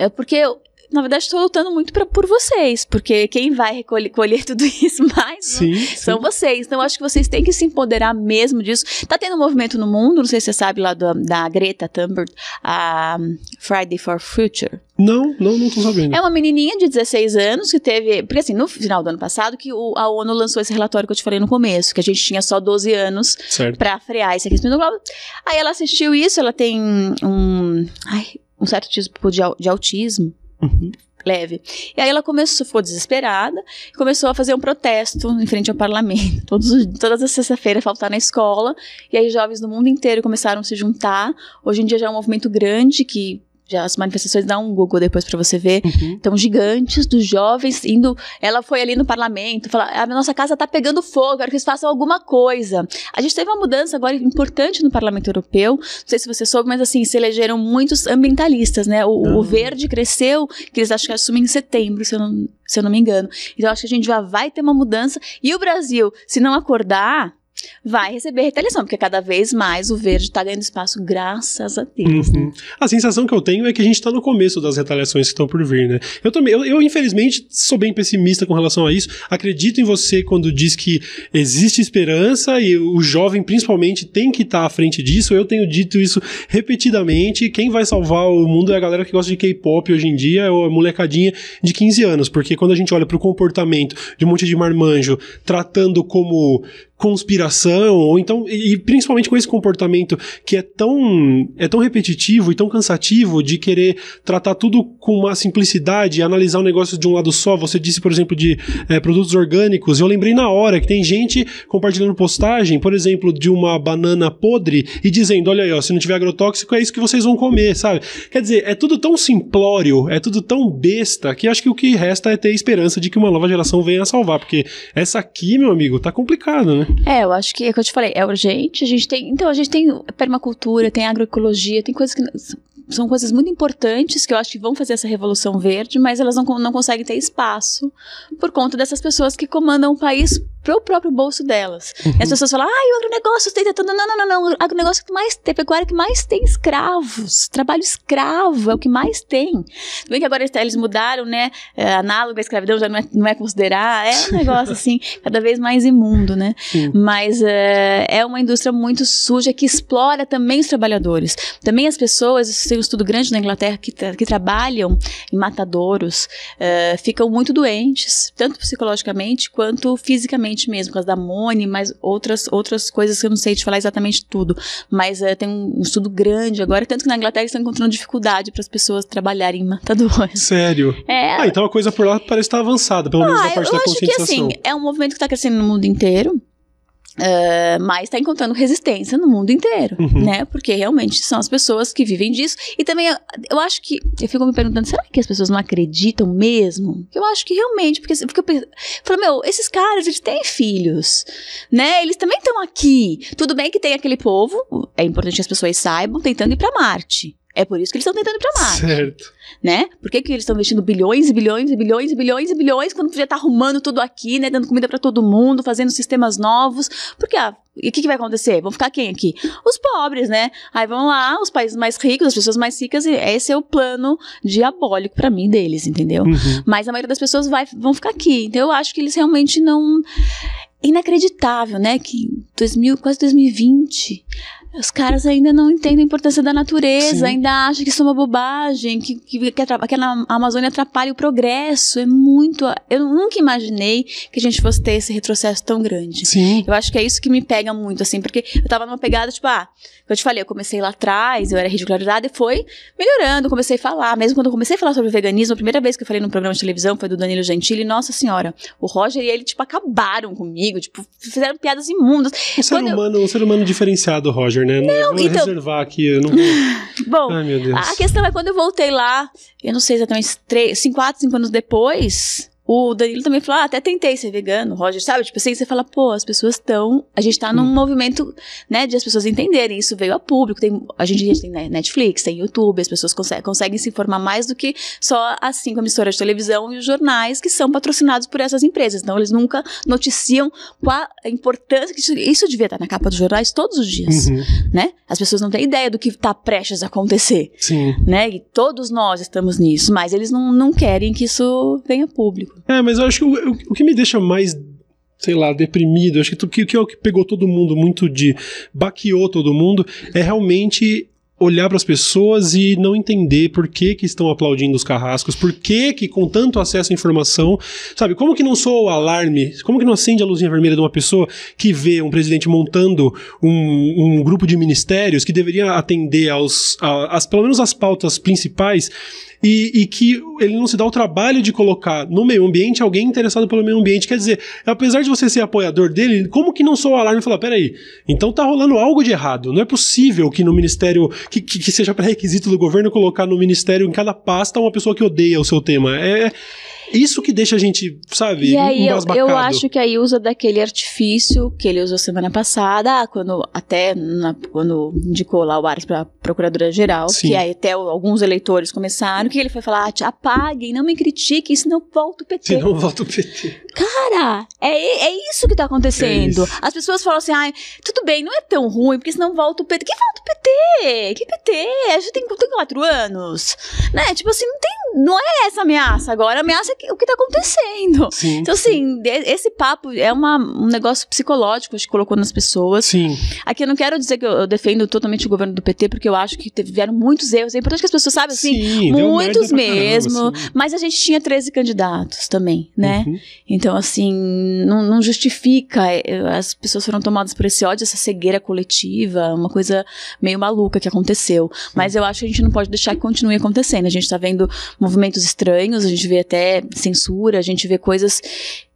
É porque eu- na verdade, estou lutando muito pra, por vocês, porque quem vai recolher, colher tudo isso mais Sim, são sim. vocês. Então, acho que vocês têm que se empoderar mesmo disso. Tá tendo um movimento no mundo, não sei se você sabe lá do- da Greta Thunberg, a Friday for Future. Não, não, não tô sabendo. É uma menininha de 16 anos que teve. Porque assim, no final do ano passado, que o- a ONU lançou esse relatório que eu te falei no começo, que a gente tinha só 12 anos pra frear esse aquecimento global. Aí ela assistiu isso, ela tem um. Ai, um certo tipo de, de autismo Uhum. leve. E aí ela começou, ficou desesperada começou a fazer um protesto em frente ao parlamento. Todos, os- todas as sexta-feiras faltar na escola. E aí jovens do mundo inteiro começaram a se juntar. Hoje em dia já é um movimento grande que as manifestações dá um Google depois pra você ver. Uhum. Então, gigantes dos jovens indo. Ela foi ali no parlamento, falar: a nossa casa tá pegando fogo, quero que eles façam alguma coisa. A gente teve uma mudança agora importante no parlamento europeu. Não sei se você soube, mas assim, se elegeram muitos ambientalistas, né? O, Ah. o verde cresceu, que eles acho que assumem em setembro, se eu não, se eu não me engano. Então, acho que a gente já vai ter uma mudança. E o Brasil, se não acordar. Vai receber retaliação, porque cada vez mais o verde está ganhando espaço, graças a Deus. né? Uhum. A sensação que eu tenho é que a gente tá no começo das retaliações que estão por vir, né? Eu também, eu, eu, infelizmente sou bem pessimista com relação a isso. Acredito em você quando diz que existe esperança e o jovem principalmente tem que estar à frente disso. Eu tenho dito isso repetidamente. Quem vai salvar o mundo é a galera que gosta de K-pop hoje em dia, ou a molecadinha de 15 anos, porque quando a gente olha pro comportamento de um monte de marmanjo tratando como conspiração, ou então, e, e principalmente com esse comportamento que é tão, é tão repetitivo e tão cansativo de querer tratar tudo com uma simplicidade analisar o negócio de um lado só. Você disse, por exemplo, de eh, produtos orgânicos. Eu lembrei na hora que tem gente compartilhando postagem, por exemplo, de uma banana podre e dizendo: olha aí, ó, se não tiver agrotóxico, é isso que vocês vão comer, sabe? Quer dizer, é tudo tão simplório, é tudo tão besta, que acho que o que resta é ter esperança de que uma nova geração venha a salvar, porque essa aqui, meu amigo, tá complicado, né? É, eu acho que é o que eu te falei, é urgente. A gente tem. Então, a gente tem permacultura, tem agroecologia, tem coisas que. São coisas muito importantes que eu acho que vão fazer essa revolução verde, mas elas não, não conseguem ter espaço por conta dessas pessoas que comandam o país pro próprio bolso delas. E as pessoas falam, ai, o agronegócio tem tentando. Não, não, não, não. O agronegócio que mais tem, pecuária que mais tem escravos. Trabalho escravo é o que mais tem. Tudo bem que agora eles, eles mudaram, né? É, análogo à escravidão já não é, não é considerar. É um negócio assim, cada vez mais imundo, né? Sim. Mas é, é uma indústria muito suja que explora também os trabalhadores. Também as pessoas, tem um estudo grande na Inglaterra que, tra- que trabalham em matadouros, é, ficam muito doentes, tanto psicologicamente quanto fisicamente mesmo, por causa da amônia, mas outras, outras coisas que eu não sei te falar exatamente tudo. Mas é, tem um estudo grande agora, tanto que na Inglaterra estão encontrando dificuldade para as pessoas trabalharem em matadouros. Sério. É, Ah, então a coisa por lá parece estar avançada, pelo menos ah, na parte eu da acho que conscientização. assim, é um movimento que está crescendo no mundo inteiro. Eh, mas está encontrando resistência no mundo inteiro, Uhum. né? Porque realmente são as pessoas que vivem disso. E também eu, eu acho que. Eu fico me perguntando, será que as pessoas não acreditam mesmo? Eu acho que realmente, porque, porque eu eu falo, meu, esses caras, eles têm filhos, né? Eles também estão aqui. Tudo bem que tem aquele povo, é importante que as pessoas saibam, tentando ir para Marte. É por isso que eles estão tentando ir para Marte Certo. né? Por que, que eles estão investindo bilhões e bilhões e bilhões e bilhões e bilhões quando podia estar arrumando tudo aqui, né? Dando comida para todo mundo, fazendo sistemas novos. Porque, ah, e o que, que vai acontecer? Vão ficar quem aqui? Os pobres, né? Aí vão lá, os países mais ricos, as pessoas mais ricas, e esse é o plano diabólico para mim deles, entendeu? Uhum. Mas a maioria das pessoas vai, vão ficar aqui. Então eu acho que eles realmente não. Inacreditável, né? Que 2000, quase 2020. Os caras ainda não entendem a importância da natureza, Sim. ainda acham que isso é uma bobagem, que, que, que, atra- que a Amazônia atrapalha o progresso. É muito. Eu nunca imaginei que a gente fosse ter esse retrocesso tão grande. Sim. Eu acho que é isso que me pega muito, assim, porque eu tava numa pegada, tipo, ah, eu te falei, eu comecei lá atrás, eu era ridicularizada e foi melhorando, comecei a falar. Mesmo quando eu comecei a falar sobre veganismo, a primeira vez que eu falei num programa de televisão foi do Danilo Gentili, nossa senhora, o Roger e ele, tipo, acabaram comigo, tipo, fizeram piadas imundas. Um ser, Quando eu- humano, um ser humano diferenciado, Roger, né? Não, vou então- reservar aqui, eu não vou... Bom, Ai, meu Deus. a questão é quando eu voltei lá, eu não sei exatamente, três, cinco, quatro, cinco anos depois, o Danilo também falou, ah, até tentei ser vegano, Roger, sabe? Tipo assim, você fala, pô, as pessoas estão. A gente tá num hum. movimento, né, de as pessoas entenderem. Isso veio a público. Tem, a gente, a gente tem Netflix, tem YouTube, as pessoas conseguem, conseguem se informar mais do que só as cinco emissoras de televisão e os jornais que são patrocinados por essas empresas. Então, eles nunca noticiam qual a importância que isso, isso devia estar na capa dos jornais todos os dias, uhum. né? As pessoas não têm ideia do que está prestes a acontecer. Sim. Né? E todos nós estamos nisso, mas eles não, não querem que isso venha público. É, mas eu acho que o, o, que me deixa mais sei lá, deprimido. Acho que o que, que é o que pegou todo mundo muito de. baqueou todo mundo é realmente olhar para as pessoas e não entender por que que estão aplaudindo os carrascos, por que que com tanto acesso à informação, sabe, como que não soa o alarme, como que não acende a luzinha vermelha de uma pessoa que vê um presidente montando um, um grupo de ministérios que deveria atender aos, a, as, pelo menos as pautas principais e, e, que ele não se dá o trabalho de colocar no meio ambiente alguém interessado pelo meio ambiente. Quer dizer, apesar de você ser apoiador dele, como que não sou o alarme e falar, peraí, então tá rolando algo de errado. Não é possível que no ministério, que, que, que seja pré-requisito do governo colocar no ministério, em cada pasta, uma pessoa que odeia o seu tema. É, isso que deixa a gente, sabe, E aí eu, eu, acho que aí usa daquele artifício que ele usou semana passada, quando até na, quando indicou lá o Ares para procuradora-geral, que aí até alguns eleitores começaram, que ele foi falar, ah, apaguem, não me critiquem, senão volta o PT. Senão volta o PT. Cara, é, é isso que tá acontecendo. É As pessoas falam assim, ah, tudo bem, não é tão ruim, porque senão volta o PT. Que volta o PT? Que PT? A gente tem, tem quatro anos, né? Tipo assim, não tem, não é essa ameaça agora, a ameaça é o que está acontecendo. Sim, então, assim, esse papo é uma, um negócio psicológico que colocou nas pessoas. Sim. Aqui eu não quero dizer que eu, eu defendo totalmente o governo do PT, porque eu acho que tiveram muitos erros. É importante que as pessoas saibam, assim, Sim, muitos mesmo. Caramba, mas a gente tinha 13 candidatos também, né? Uhum. Então, assim, não, não justifica. É, as pessoas foram tomadas por esse ódio, essa cegueira coletiva, uma coisa meio maluca que aconteceu. Mas eu acho que a gente não pode deixar que continue acontecendo. A gente está vendo movimentos estranhos, a gente vê até censura, a gente vê coisas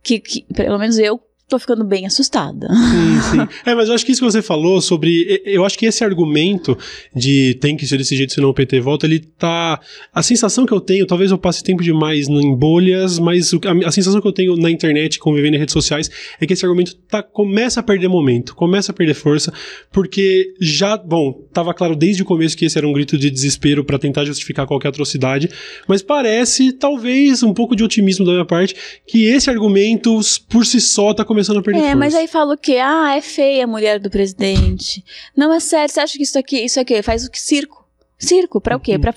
que, que pelo menos eu tô ficando bem assustada. Sim, sim. É, mas eu acho que isso que você falou sobre. Eu acho que esse argumento de tem que ser desse jeito senão o PT volta, ele tá. A sensação que eu tenho, talvez eu passe tempo demais em bolhas, mas a, a sensação que eu tenho na internet, convivendo em redes sociais, é que esse argumento tá, começa a perder momento, começa a perder força, porque já. Bom, tava claro desde o começo que esse era um grito de desespero para tentar justificar qualquer atrocidade, mas parece, talvez, um pouco de otimismo da minha parte, que esse argumento por si só tá começando começando a perder É, força. mas aí fala o quê? Ah, é feia a mulher do presidente. Não é sério, você acha que isso aqui, isso aqui faz o que? Circo. Circo, pra o quê? Uhum. Pra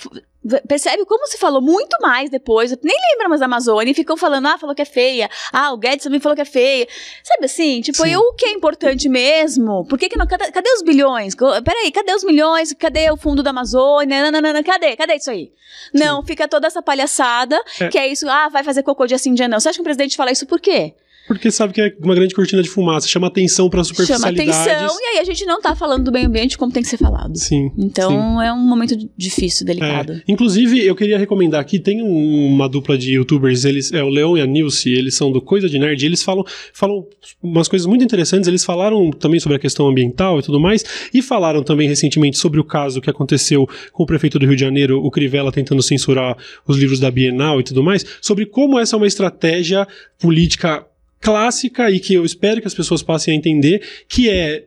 Percebe como se falou muito mais depois, nem lembra mais da Amazônia, e ficam falando, ah, falou que é feia, ah, o Guedes também falou que é feia. Sabe assim, tipo, e o que é importante mesmo? Por que, que não. Cadê, cadê, os bilhões? Peraí, cadê os milhões? Cadê o fundo da Amazônia? Não, não, não, cadê? Cadê isso aí? Sim. Não, fica toda essa palhaçada, é. que é isso, ah, vai fazer cocô de assim dia não. Você acha que o presidente fala isso por quê? Porque sabe que é uma grande cortina de fumaça, chama atenção para superficialidades. Chama atenção, e aí a gente não tá falando do meio ambiente como tem que ser falado. Sim. Então sim. é um momento difícil, delicado. É. Inclusive, eu queria recomendar aqui, tem uma dupla de youtubers, eles, é o Leon e a Nilce, eles são do Coisa de Nerd, e eles falam, falam umas coisas muito interessantes, eles falaram também sobre a questão ambiental e tudo mais, e falaram também recentemente sobre o caso que aconteceu com o prefeito do Rio de Janeiro, o Crivella tentando censurar os livros da Bienal e tudo mais, sobre como essa é uma estratégia política clássica e que eu espero que as pessoas passem a entender, que é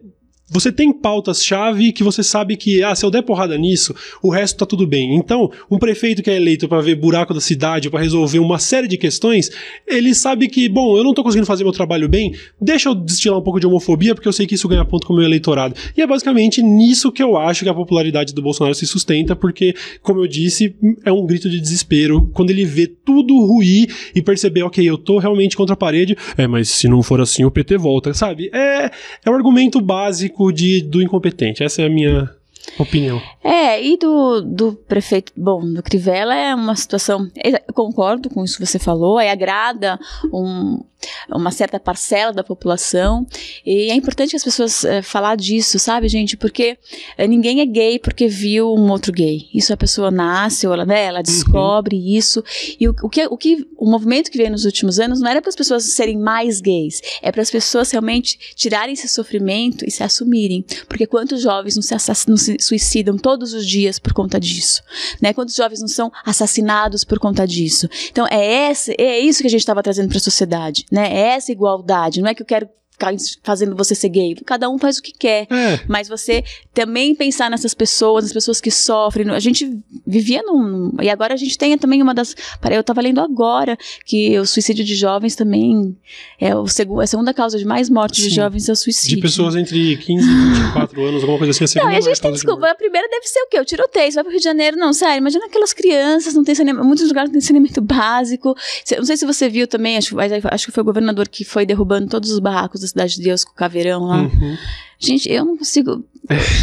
você tem pautas-chave que você sabe que, ah, se eu der porrada nisso, o resto tá tudo bem. Então, um prefeito que é eleito para ver buraco da cidade, para resolver uma série de questões, ele sabe que, bom, eu não tô conseguindo fazer meu trabalho bem, deixa eu destilar um pouco de homofobia, porque eu sei que isso ganha ponto com o meu eleitorado. E é basicamente nisso que eu acho que a popularidade do Bolsonaro se sustenta, porque, como eu disse, é um grito de desespero quando ele vê tudo ruir e perceber, ok, eu tô realmente contra a parede, é, mas se não for assim, o PT volta, sabe? É, é o argumento básico de, do incompetente. Essa é a minha opinião. É, e do, do prefeito, bom, do Crivella é uma situação, eu concordo com isso que você falou, aí agrada um, uma certa parcela da população. E é importante que as pessoas é, falar disso, sabe, gente? Porque é, ninguém é gay porque viu um outro gay. Isso a pessoa nasce, ela, né, ela descobre uhum. isso. E o, o, que, o que o movimento que veio nos últimos anos não era para as pessoas serem mais gays, é para as pessoas realmente tirarem esse sofrimento e se assumirem. Porque quantos jovens não se, não se suicidam todos os dias por conta disso? Né? Quantos jovens não são assassinados por conta disso? Então, é, esse, é isso que a gente estava trazendo para a sociedade, né? Essa igualdade. Não é que eu quero ficar fazendo você ser gay. Cada um faz o que quer. É. Mas você também pensar nessas pessoas, nas pessoas que sofrem. A gente vivia num. E agora a gente tem também uma das. Eu estava lendo agora que o suicídio de jovens também é o segu, a segunda causa de mais mortes Sim. de jovens é o suicídio. De pessoas entre 15 e 24 anos, alguma coisa assim. A segunda Não, e a gente tem de desculpa. morte. A primeira deve ser o quê? O tiroteio. Você vai pro Rio de Janeiro, não, sério. Imagina aquelas crianças, não tem saneamento. Muitos lugares não tem saneamento básico. Não sei se você viu também, acho, acho que foi o governador que foi derrubando todos os barracos Cidade de Deus com o caveirão lá. Uhum. Gente, eu não consigo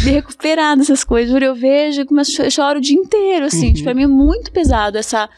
me recuperar dessas coisas. Eu vejo e começo, a cho- eu choro o dia inteiro, assim. Uhum. Tipo, pra mim é muito pesado essa.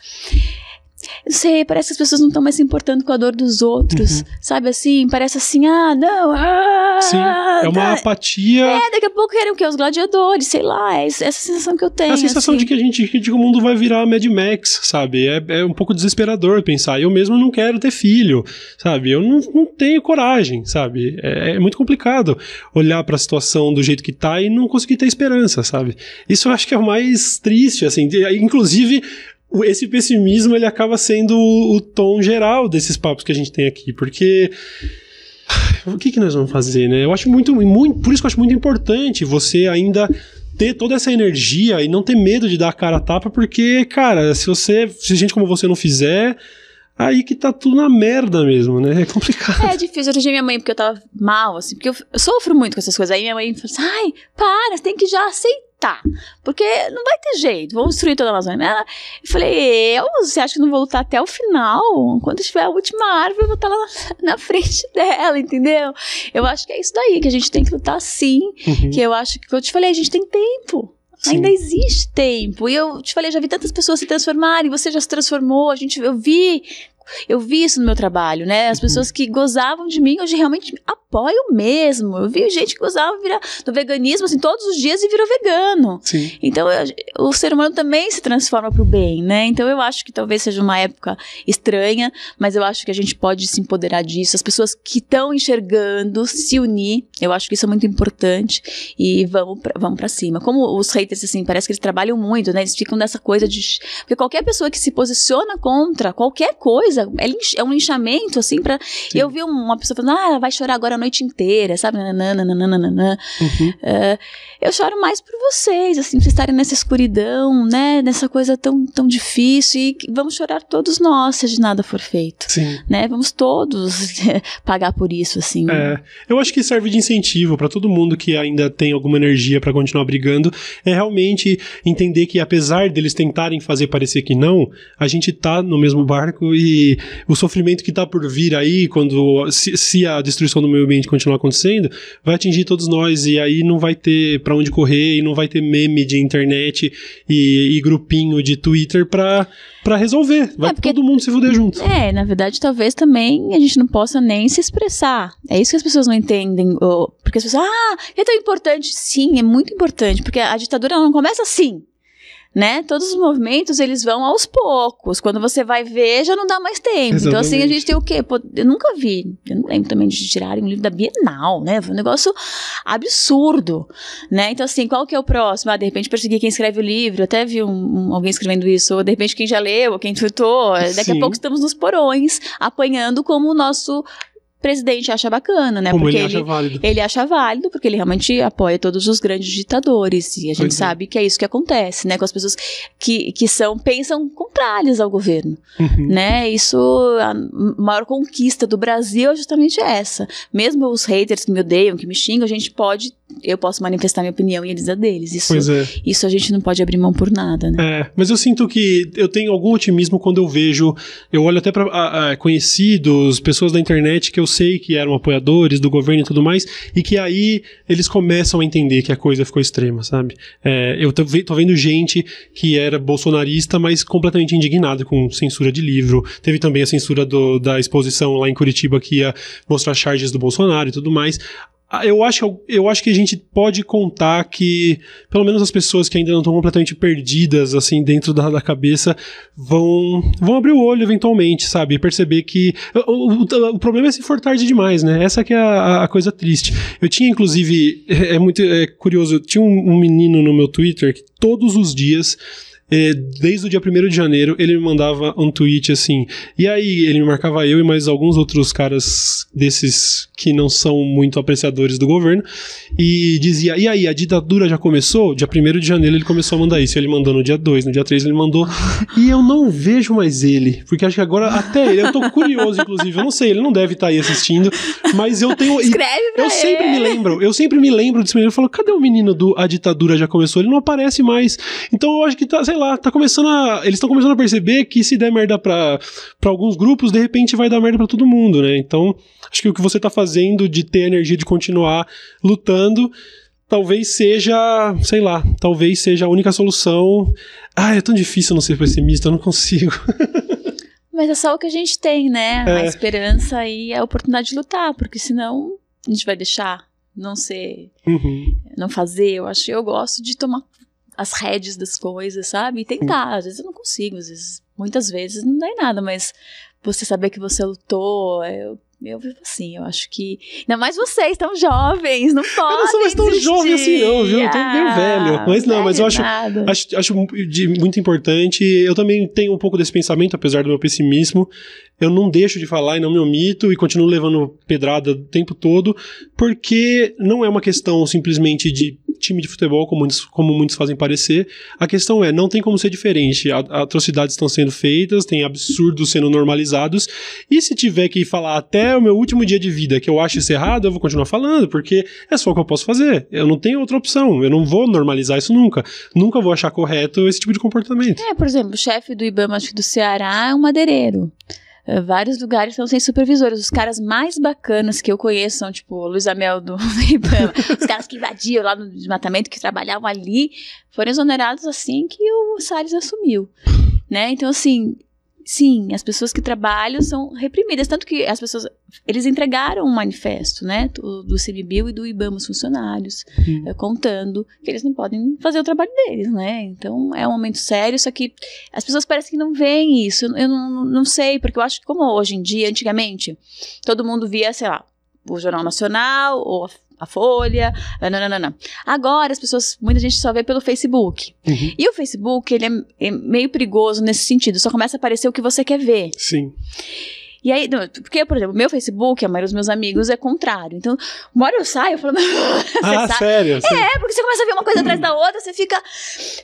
Eu sei, parece que as pessoas não estão mais se importando com a dor dos outros. Sabe assim? Parece assim, ah, não, ah. Sim, é uma tá. apatia. É, daqui a pouco querem o quê? Os gladiadores, sei lá. É essa sensação que eu tenho. É a sensação assim. de que a gente que o mundo vai virar Mad Max, sabe? É, é um pouco desesperador pensar. Eu mesmo não quero ter filho, sabe? Eu não, não tenho coragem, sabe? É, é muito complicado olhar pra situação do jeito que tá e não conseguir ter esperança, sabe? Isso eu acho que é o mais triste, assim. De- Inclusive, esse pessimismo ele acaba sendo o, tom geral desses papos que a gente tem aqui, porque o que, que nós vamos fazer, né? Eu acho muito, muito. Por isso que eu acho muito importante você ainda ter toda essa energia e não ter medo de dar a cara a tapa, porque, cara, se você. Se gente como você não fizer, aí que tá tudo na merda mesmo, né? É complicado. É difícil. Outro dia minha mãe, porque eu tava mal, assim, porque eu, eu sofro muito com essas coisas. Aí minha mãe falou assim: ai, para, você tem que já aceitar. Porque não vai ter jeito, vamos destruir toda a Amazônia. Ela, eu falei, eu? Você acha que não vou lutar até o final? Quando tiver a última árvore, eu vou estar lá na, frente dela, entendeu? Eu acho que é isso daí, que a gente tem que lutar sim. Uhum. Que eu acho que, que eu te falei, a gente tem tempo. Sim. Ainda existe tempo. E eu te falei, já vi tantas pessoas se transformarem, você já se transformou, a gente, eu vi. Eu vi isso no meu trabalho, né? As Uhum. pessoas que gozavam de mim hoje realmente me apoiam mesmo. Eu vi gente que gozava virar do veganismo assim todos os dias e virou vegano. Sim. Então eu- o ser humano também se transforma para o bem, né? Então eu acho que talvez seja uma época estranha, mas eu acho que a gente pode se empoderar disso. As pessoas que estão enxergando se unir, eu acho que isso é muito importante e vamos pra, vamos para cima. Como os haters assim, parece que eles trabalham muito, né? Eles ficam nessa coisa de porque qualquer pessoa que se posiciona contra qualquer coisa é, é um linchamento assim para eu vi um- uma pessoa falando, ah, ela vai chorar agora noite inteira, sabe? Nananana, nananana. Uhum. É, eu choro mais por vocês, assim, por estarem nessa escuridão, né? Nessa coisa tão, tão difícil. E vamos chorar todos nós se de nada for feito. Sim. Né? Vamos todos pagar por isso, assim. É, eu acho que serve de incentivo pra todo mundo que ainda tem alguma energia pra continuar brigando, é realmente entender que apesar deles tentarem fazer parecer que não, a gente tá no mesmo barco e o sofrimento que tá por vir aí, quando se, se a destruição do meio ambiente continuar acontecendo, vai atingir todos nós e aí não vai ter pra onde correr e não vai ter meme de internet e, e grupinho de Twitter pra, pra resolver. Vai É, porque- todo mundo se fuder junto. É, na verdade, talvez também a gente não possa nem se expressar. É isso que as pessoas não entendem. ô, Porque as pessoas, ah, é tão importante. Sim, é muito importante, porque a ditadura não começa assim. Né? Todos os movimentos eles vão aos poucos. Quando você vai ver, já não dá mais tempo. Então, assim, a Exatamente. gente tem o quê? Pô, eu nunca vi. Eu não lembro também de tirarem um livro da Bienal, né? Foi um negócio absurdo, né? Então, assim, qual que é o próximo? Ah, de repente perseguir quem escreve o livro. Eu até vi um- um- alguém escrevendo isso. Ou de repente quem já leu, ou quem tweetou. Daqui Sim. a pouco estamos nos porões, apanhando como o nosso presidente acha bacana, né? Como porque ele acha válido. ele acha válido, porque ele realmente apoia todos os grandes ditadores. E a gente Pois é. sabe que é isso que acontece, né? Com as pessoas que, que são, pensam contrárias ao governo, Uhum. né? Isso, a maior conquista do Brasil é justamente essa. Mesmo os haters que me odeiam, que me xingam, a gente pode, eu posso manifestar minha opinião e eles a deles. Isso, Pois é. isso a gente não pode abrir mão por nada, né? É, mas eu sinto que eu tenho algum otimismo quando eu vejo, eu olho até para conhecidos, pessoas da internet que eu sei que eram apoiadores do governo e tudo mais, e que aí eles começam a entender que a coisa ficou extrema, sabe? É, eu tô, tô vendo gente que era bolsonarista, mas completamente indignado com censura de livro. Teve também a censura do- da exposição lá em Curitiba que ia mostrar charges do Bolsonaro e tudo mais eu acho, eu acho que a gente pode contar que, pelo menos as pessoas que ainda não estão completamente perdidas, assim, dentro da, da, cabeça, vão, vão abrir o olho eventualmente, sabe? Perceber que. O, o, o, problema é se for tarde demais, né? Essa que é a, a coisa triste. Eu tinha, inclusive, é, é muito é curioso, tinha um, um menino no meu Twitter que todos os dias desde o dia 1 de janeiro, ele me mandava um tweet assim. E aí, ele me marcava eu e mais alguns outros caras desses que não são muito apreciadores do governo. E dizia: E aí, a ditadura já começou? Dia 1 de janeiro ele começou a mandar isso. Ele mandou no dia 2, no dia 3 ele mandou. e eu não vejo mais ele. Porque acho que agora, até ele, eu tô curioso, inclusive. Eu não sei, ele não deve estar tá aí assistindo. Mas eu tenho. Escreve pra Eu ele. sempre me lembro, eu sempre me lembro desse menino. Eu falo: Cadê o menino do A Ditadura Já Começou? Ele não aparece mais. Então eu acho que tá, sei lá lá, tá começando a. Eles estão começando a perceber que se der merda pra, pra alguns grupos, de repente vai dar merda pra todo mundo, né? Então, acho que o que você tá fazendo de ter a energia de continuar lutando talvez seja, sei lá, talvez seja a única solução. Ah, é tão difícil não ser pessimista, eu não consigo. Mas é só o que a gente tem, né? É. A esperança e a oportunidade de lutar, porque senão a gente vai deixar não ser, Uhum. não fazer. Eu acho, eu gosto de tomar as rédeas das coisas, sabe? E tentar. Às vezes eu não consigo, às vezes, muitas vezes não dá em nada, mas você saber que você lutou, eu, eu vivo assim, eu acho que. Ainda mais vocês, tão jovens, não podem. Eu não sou mais tão desistir. jovem assim, não, viu? Eu tô meio Ah, velho. Mas não, mas eu acho- nada. Acho, acho de, muito importante. Eu também tenho um pouco desse pensamento, apesar do meu pessimismo. Eu não deixo de falar e não me omito e continuo levando pedrada o tempo todo, porque não é uma questão simplesmente de time de futebol, como muitos, como muitos fazem parecer. A questão é, não tem como ser diferente. A- atrocidades estão sendo feitas, tem absurdos sendo normalizados, e se tiver que falar até o meu último dia de vida que eu acho isso errado, eu vou continuar falando, porque é só o que eu posso fazer. Eu não tenho outra opção. Eu não vou normalizar isso nunca. Nunca vou achar correto esse tipo de comportamento. É, por exemplo, o chefe do IBAMA, acho que do Ceará, é um madeireiro. É, vários lugares estão sem supervisores. Os caras mais bacanas que eu conheço são, tipo, o Luiz Amel do, do IBAMA. Os caras que invadiam lá no desmatamento, que trabalhavam ali, foram exonerados assim que o Salles assumiu. Né? Então, assim, sim, as pessoas que trabalham são reprimidas. Tanto que as pessoas. Eles entregaram um manifesto, né? Do, do e do IBAMA, os funcionários, Hum. eh, contando que eles não podem fazer o trabalho deles, né? Então é um momento sério, só que as pessoas parecem que não veem isso. Eu, eu não, não sei, porque eu acho que, como hoje em dia, antigamente, todo mundo via, sei lá, o Jornal Nacional ou a, Folha, ah, não, não, não, não. Agora as pessoas, muita gente só vê pelo Facebook. Uhum. E o Facebook, ele é, é meio perigoso nesse sentido, só começa a aparecer o que você quer ver. Sim. E aí, não, porque, por exemplo, meu Facebook, a maioria dos meus amigos é contrário. Então, uma hora eu saio, eu falo, Ah, sabe? sério? É, porque você começa a ver uma coisa atrás da outra, você fica.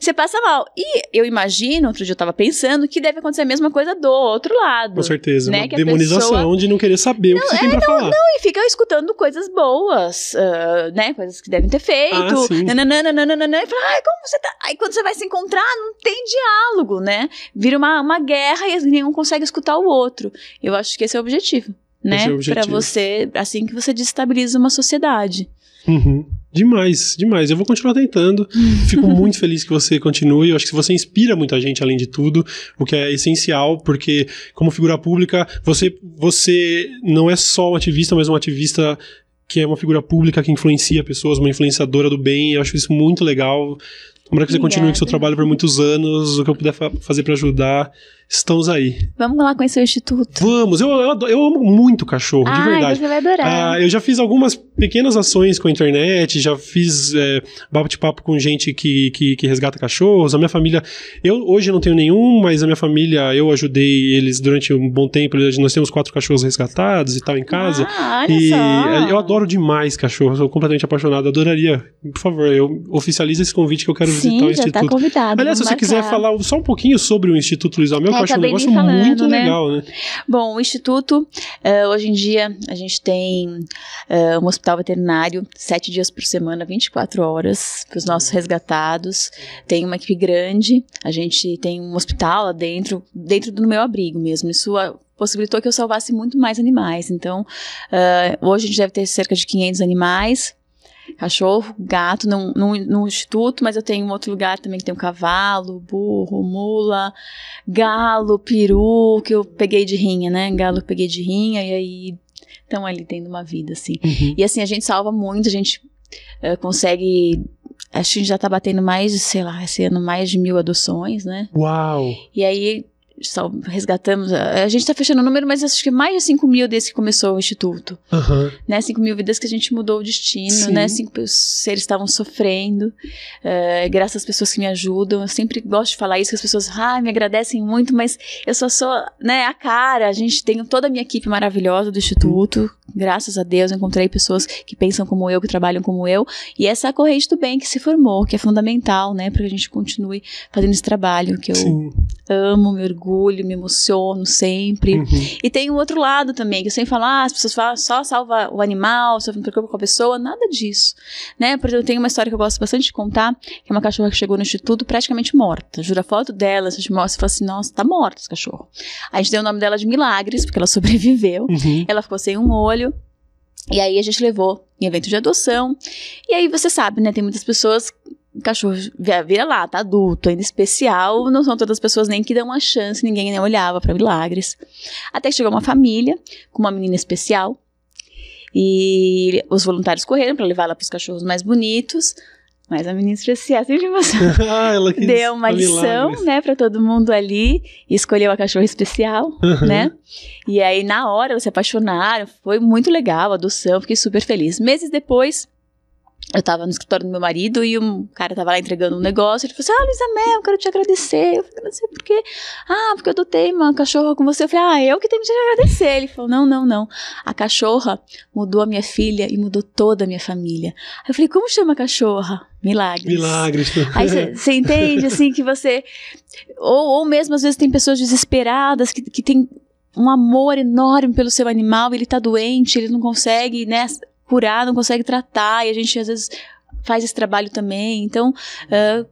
Você passa mal. E eu imagino, outro dia eu tava pensando, que deve acontecer a mesma coisa do outro lado. Com certeza. Né, Uma que demonização pessoa- de não querer saber o que você tem pra falar. E fica escutando coisas boas, ah, né? Coisas que devem ter feito. Ah, sim. nananana, nananana, e fala, ai, como você tá. Aí quando você vai se encontrar, não tem diálogo, né? Vira uma, uma guerra e nenhum consegue escutar o outro. Eu acho que esse é o objetivo. Né? Esse é o objetivo. Pra você, assim que você destabiliza uma sociedade. Uhum. Demais, demais. Eu vou continuar tentando. Fico muito feliz que você continue. Eu acho que você inspira muita gente, além de tudo, o que é essencial, porque, como figura pública, você, você não é só um ativista, mas um ativista que é uma figura pública que influencia pessoas, uma influenciadora do bem. Eu acho isso muito legal. Tomara que você continue com seu Obrigada. trabalho por muitos anos. O que eu puder fa- fazer pra ajudar, estamos aí. Vamos lá conhecer o Instituto. Vamos! Eu, eu, eu amo muito cachorro, de Ai, verdade. você vai adorar. Ah, eu já fiz algumas pequenas ações com a internet, já fiz é, bate-papo com gente que, que, que resgata cachorros. A minha família, eu hoje não tenho nenhum, mas a minha família, eu ajudei eles durante um bom tempo. Nós temos quatro cachorros resgatados e tal em casa. Ah, olha E só. é, eu adoro demais cachorros, sou completamente apaixonado. Adoraria, por favor, eu oficialize esse convite que eu quero visitar Sim, o já tá Instituto. convidado. Aliás, se você quiser marcar. falar só um pouquinho sobre o Instituto Luiz Amel, eu acho um negócio falando, muito né? legal, né? Bom, o Instituto, eh, hoje em dia, a gente tem eh, um hospital veterinário, sete dias por semana, 24 horas, para os nossos resgatados. Tem uma equipe grande, a gente tem um hospital lá dentro, dentro do meu abrigo mesmo. Isso ah, possibilitou que eu salvasse muito mais animais. Então, eh, hoje a gente deve ter cerca de 500 animais. Cachorro, gato, num, num, num instituto, mas eu tenho um outro lugar também que tem um cavalo, burro, mula, galo, peru, que eu peguei de rinha, né? Galo eu peguei de rinha, e aí estão ali tendo uma vida, assim. Uhum. E assim, a gente salva muito, a gente eh, consegue. Acho que a gente já tá batendo mais de, sei lá, esse ano mais de mil adoções, né? Uau! E aí sal- resgatamos. A, a gente tá fechando o número, mas acho que mais de 5 mil desde que começou o Instituto. Aham. Né? 5 mil vidas que a gente mudou o destino, Sim. né? Cinco pe- seres estavam sofrendo. eh, graças às pessoas que me ajudam. Eu sempre gosto de falar isso, que as pessoas ah, me agradecem muito, mas eu só sou né, a cara. A gente tem toda a minha equipe maravilhosa do Instituto. Graças a Deus, eu encontrei pessoas que pensam como eu, que trabalham como eu. E essa é a corrente do bem que se formou, que é fundamental, né? Para que a gente continue fazendo esse trabalho que eu Sim. amo, me orgulho, me emociono sempre. Uhum. E tem um outro lado também, que eu sempre falo, ah, as pessoas falam, só salva o animal, só não preocupa com a pessoa, nada disso, né? Por exemplo, tem uma história que eu gosto bastante de contar, que é uma cachorra que chegou no instituto praticamente morta. Jura a foto dela, a gente mostra e fala assim, nossa, tá morta esse cachorro. A gente deu o nome dela de Milagres, porque ela sobreviveu. Uhum. Ela ficou sem um olho. E aí a gente levou em evento de adoção. E aí você sabe, né? Tem muitas pessoas. Cachorro vira lá, tá adulto, ainda especial. Não são todas as pessoas nem que dão uma chance, ninguém nem olhava pra milagres. Até que chegou uma família com uma menina especial. E os voluntários correram pra levar ela pros cachorros mais bonitos. Mas a menina especial sempre emoção ah, ela deu uma lição, milagres. né, pra todo mundo ali e escolheu a cachorra especial, Uhum. né? E aí na hora eles se apaixonaram, foi muito legal a adoção, fiquei super feliz. Meses depois, eu tava no escritório do meu marido e um cara tava lá entregando um negócio, ele falou assim: "Ah, Luísa Mel, eu quero te agradecer". Eu falei: "Agradecer por quê?". "Ah, porque eu adotei uma cachorra com você". Eu falei: "Ah, eu que tenho que te agradecer". Ele falou: "Não, não, não. A cachorra mudou a minha filha e mudou toda a minha família". Aí eu falei: "Como chama a cachorra?". Milagres. Milagres. Aí você entende, assim, que você. Ou, ou mesmo, às vezes, tem pessoas desesperadas que, que têm um amor enorme pelo seu animal, ele tá doente, ele não consegue, né, curar, não consegue tratar, e a gente, às vezes, faz esse trabalho também. Então. ah,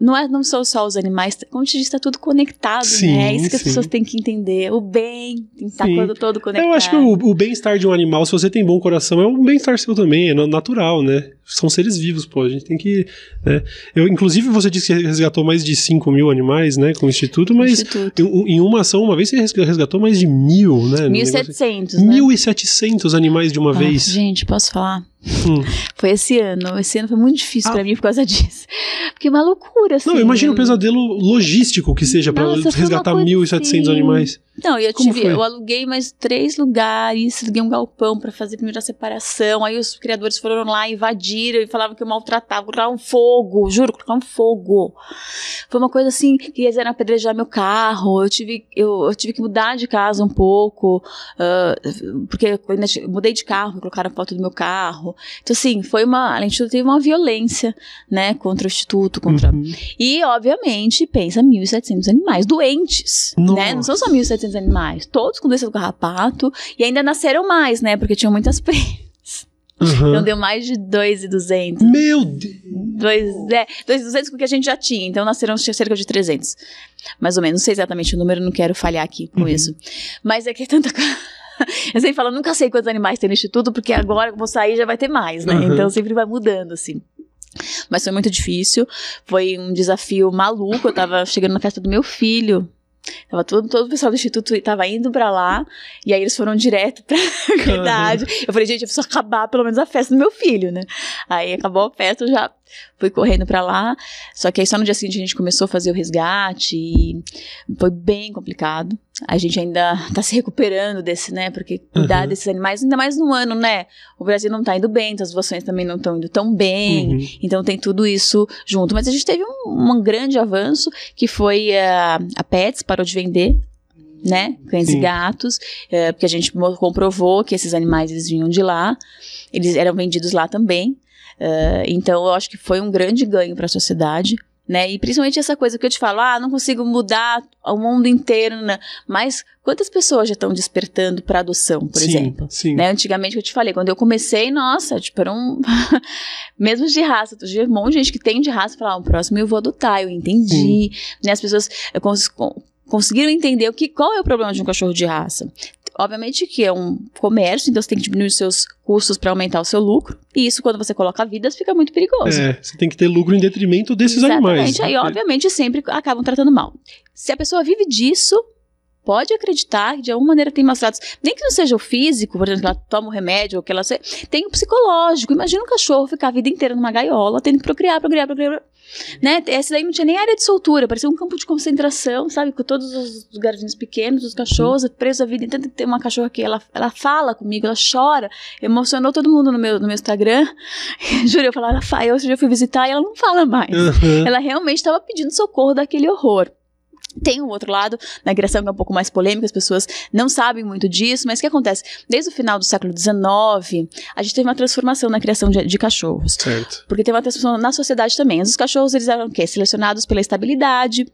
não, é, não são só os animais, como eu te disse, está tudo conectado, Sim, né? É isso que as sim. pessoas têm que entender. O bem tem que estar Sim. todo, conectado. Eu acho que o, o bem-estar de um animal, se você tem bom coração, é um bem-estar seu também, é na- natural, né? São seres vivos, pô, a gente tem que. Né? Eu, inclusive, você disse que resgatou mais de 5 mil animais, né, com o Instituto, mas Instituto. em, em uma ação, uma vez, você resga- resgatou mais de mil, né? no negócio- 1.700, né? 1.700 animais de uma Ah, vez. Gente, posso falar? Hum. Foi esse ano. Esse ano foi muito difícil Ah. pra mim por causa disso. Porque é uma loucura, assim. Não, eu imagino o pesadelo logístico que seja foi resgatar uma coisa 1.700 assim. animais. Não, eu Como tive, foi? eu aluguei mais três lugares, aluguei um galpão pra fazer primeiro a separação. Aí os criadores foram lá, e falavam que eu maltratava, colocaram fogo, juro, colocaram fogo. Foi uma coisa assim, que eles eram apedrejar meu carro. Eu tive, eu, eu tive que mudar de casa um pouco, ah, porque eu mudei de carro, colocaram foto do meu carro. Então, assim, foi uma. Além de tudo, teve uma violência, né, contra o Instituto, contra Uhum. e, obviamente, pensa 1.700 animais doentes, Nossa. né? Não são só 1.700 animais, todos com doença do carrapato, e ainda nasceram mais, né? Porque tinham muitas presas. Uhum. Então deu mais de 2.200. Meu Deus! Dois, é, 2.200 porque a gente já tinha, então nasceram cerca de 300. Mais ou menos, não sei exatamente o número, não quero falhar aqui com Uhum. isso. Mas é que é tanta coisa. Eu sempre falo, nunca sei quantos animais tem no instituto, porque agora que eu vou sair já vai ter mais, né? Uhum. Então sempre vai mudando, assim. Mas foi muito difícil. Foi um desafio maluco. Eu tava chegando na festa do meu filho. Tava todo, todo o pessoal do instituto tava indo pra lá. E aí eles foram direto pra verdade. Eu falei, gente, eu preciso acabar pelo menos a festa do meu filho, né? Aí acabou a festa, eu já fui correndo pra lá. Só que aí só no dia seguinte a gente começou a fazer o resgate. E foi bem complicado. A gente ainda tá se recuperando desse, né? Porque cuidar Uhum. desses animais, ainda mais no ano, né? O Brasil não tá indo bem, então as doações também não estão indo tão bem. Uhum. Então tem tudo isso junto. Mas a gente teve um, um grande avanço, que foi a, a Pets parou de vender, né? Cães Sim. e gatos, eh, porque a gente comprovou que esses animais eles vinham de lá, eles eram vendidos lá também. Eh, então eu acho que foi um grande ganho para a sociedade. Né? E principalmente essa coisa que eu te falo, ah, não consigo mudar o mundo inteiro, né? mas quantas pessoas já estão despertando para adoção, por sim, exemplo? Sim. Né, antigamente que eu te falei, quando eu comecei, nossa, tipo, era um. Mesmo de raça, tu vê um monte de gente que tem de raça e fala, ah, o próximo eu vou adotar, eu entendi. Né, as pessoas eh, cons- con- conseguiram entender o que, qual é o problema de um cachorro de raça. Obviamente que é um comércio, então você tem que diminuir os seus custos para aumentar o seu lucro. E isso, quando você coloca vidas, fica muito perigoso. É, você tem que ter lucro em detrimento desses Exatamente. animais. Aí, obviamente, sempre acabam tratando mal. Se a pessoa vive disso, pode acreditar que de alguma maneira tem maus tratos. Nem que não seja o físico, por exemplo, ela toma o remédio, ou que ela se... tem o psicológico. Imagina um cachorro ficar a vida inteira numa gaiola, tendo que procriar, procriar, procriar. Né? Esse daí não tinha nem área de soltura, parecia um campo de concentração, sabe? Com todos os lugarzinhos pequenos, os cachorros, presos a vida inteira. Tem uma cachorra que ela, ela fala comigo, ela chora, emocionou todo mundo no meu, no meu Instagram. Juro, eu falava, eu hoje eu fui visitar e ela não fala mais. Aham. Ela realmente estava pedindo socorro daquele horror. Tem um outro lado, na criação que é um pouco mais polêmica, as pessoas não sabem muito disso, mas o que acontece? Desde o final do século XIX, a gente teve uma transformação na criação de, de cachorros. Certo. Porque teve uma transformação na sociedade também. Os cachorros, eles eram o quê? Selecionados pela estabilidade,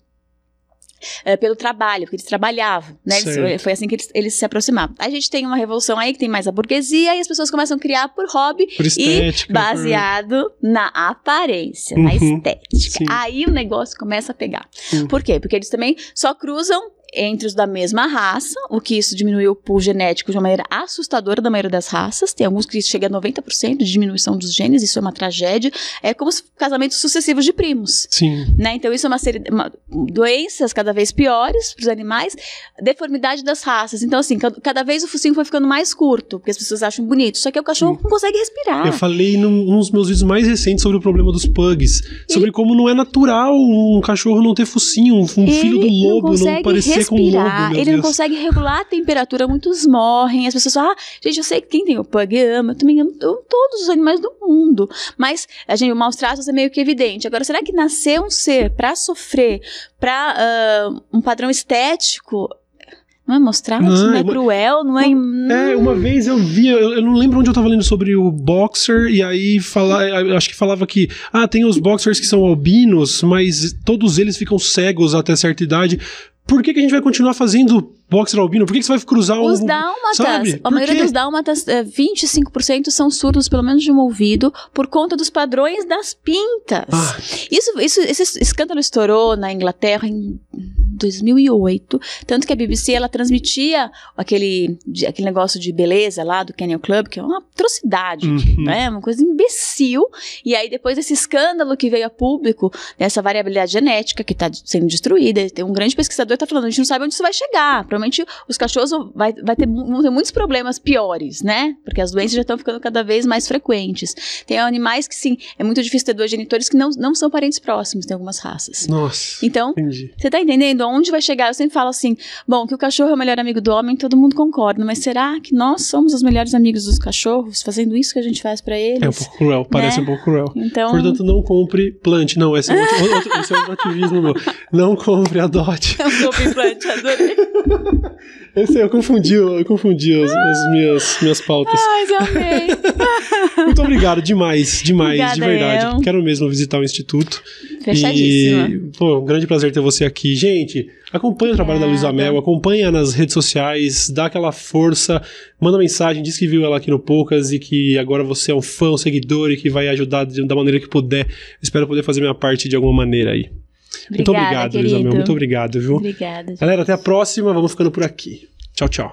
eh, pelo trabalho, porque eles trabalhavam, né? Eles- foi assim que eles, eles se aproximavam. A gente tem uma revolução aí que tem mais a burguesia e as pessoas começam a criar por hobby Por estética. e baseado na aparência, na Uhum, estética. sim. Aí o negócio começa a pegar. Uhum. Por quê? Porque eles também só cruzam entre os da mesma raça, o que isso diminuiu o pool genético de uma maneira assustadora da maioria das raças. Tem alguns que chega a 90% de diminuição dos genes, isso é uma tragédia. É como os casamentos sucessivos de primos. Sim. Né? Então, isso é uma série de uma- doenças cada vez piores para os animais, deformidade das raças. Então, assim, cada, cada vez o focinho foi ficando mais curto, porque as pessoas acham bonito. Só que o cachorro não consegue respirar. Eu falei num, num dos meus vídeos mais recentes sobre o problema dos pugs. Sobre como não é natural um cachorro não ter focinho, um, um filho do Ele lobo não, consegue parecer lobo. respirar, ele não Deus. consegue regular a temperatura, muitos morrem. As pessoas falam, ah, gente, eu sei que quem tem o pug ama, eu também amo, todos os animais do mundo. Mas, a gente, o maus tratos é meio que evidente. Agora, será que nascer um ser pra sofrer, pra ah, um padrão estético, não é mostrar, Não, não, é uma- cruel, não é... É, uma vez eu vi, eu, eu não lembro onde eu tava lendo sobre o boxer, e aí fala, eu acho que falava que, ah, tem os boxers que são albinos, mas todos eles ficam cegos até certa idade. Por que, que a gente vai continuar fazendo boxer albino? Por que, que você vai cruzar Os um. dálmatas, sabe? a maioria dos dálmatas, é, 25% são surdos, pelo menos de um ouvido, por conta dos padrões das pintas. Ah. Isso, isso, esse escândalo estourou na Inglaterra em 2008, tanto que a BBC ela transmitia aquele, de- aquele negócio de beleza lá do Kennel Club, que é uma atrocidade, Uhum. né? Uma coisa imbecil. E aí depois desse escândalo que veio a público, dessa variabilidade genética que está sendo destruída, tem um grande pesquisador que está falando, a gente não sabe onde isso vai chegar. Os cachorros vão, vai, vai ter, vão ter muitos problemas piores, né? Porque as doenças já estão ficando cada vez mais frequentes. Tem animais que sim, é muito difícil ter dois genitores que não, não são parentes próximos, tem algumas raças. Nossa. Então, Entendi. você tá entendendo aonde vai chegar? Eu sempre falo assim: bom, que o cachorro é o melhor amigo do homem, todo mundo concorda, mas será que nós somos os melhores amigos dos cachorros, fazendo isso que a gente faz pra eles? É um pouco cruel, parece Né? um pouco cruel. Então, Portanto, não compre plante. Não, esse é outro, outro- esse é outro ativismo meu. Não compre, adote. eu sou implante, adorei. Esse eu confundi, eu confundi as, as minhas, minhas pautas. Ai, já amei. Muito obrigado, demais, demais, de Obrigada, verdade. eu. Quero mesmo visitar o Instituto. Fechadíssima. E, pô, um grande prazer ter você aqui. Gente, acompanhe o trabalho da Luísa. Mel, acompanha nas redes sociais, dá aquela força, manda mensagem, diz que viu ela aqui no Poucas e que agora você é um fã, um seguidor e que vai ajudar de- da maneira que puder. Espero poder fazer minha parte de alguma maneira aí. Muito Obrigada, obrigado, Luísa Mel. querido. Muito obrigado, viu? Obrigada. Galera, até a próxima. Vamos ficando por aqui. Tchau, tchau.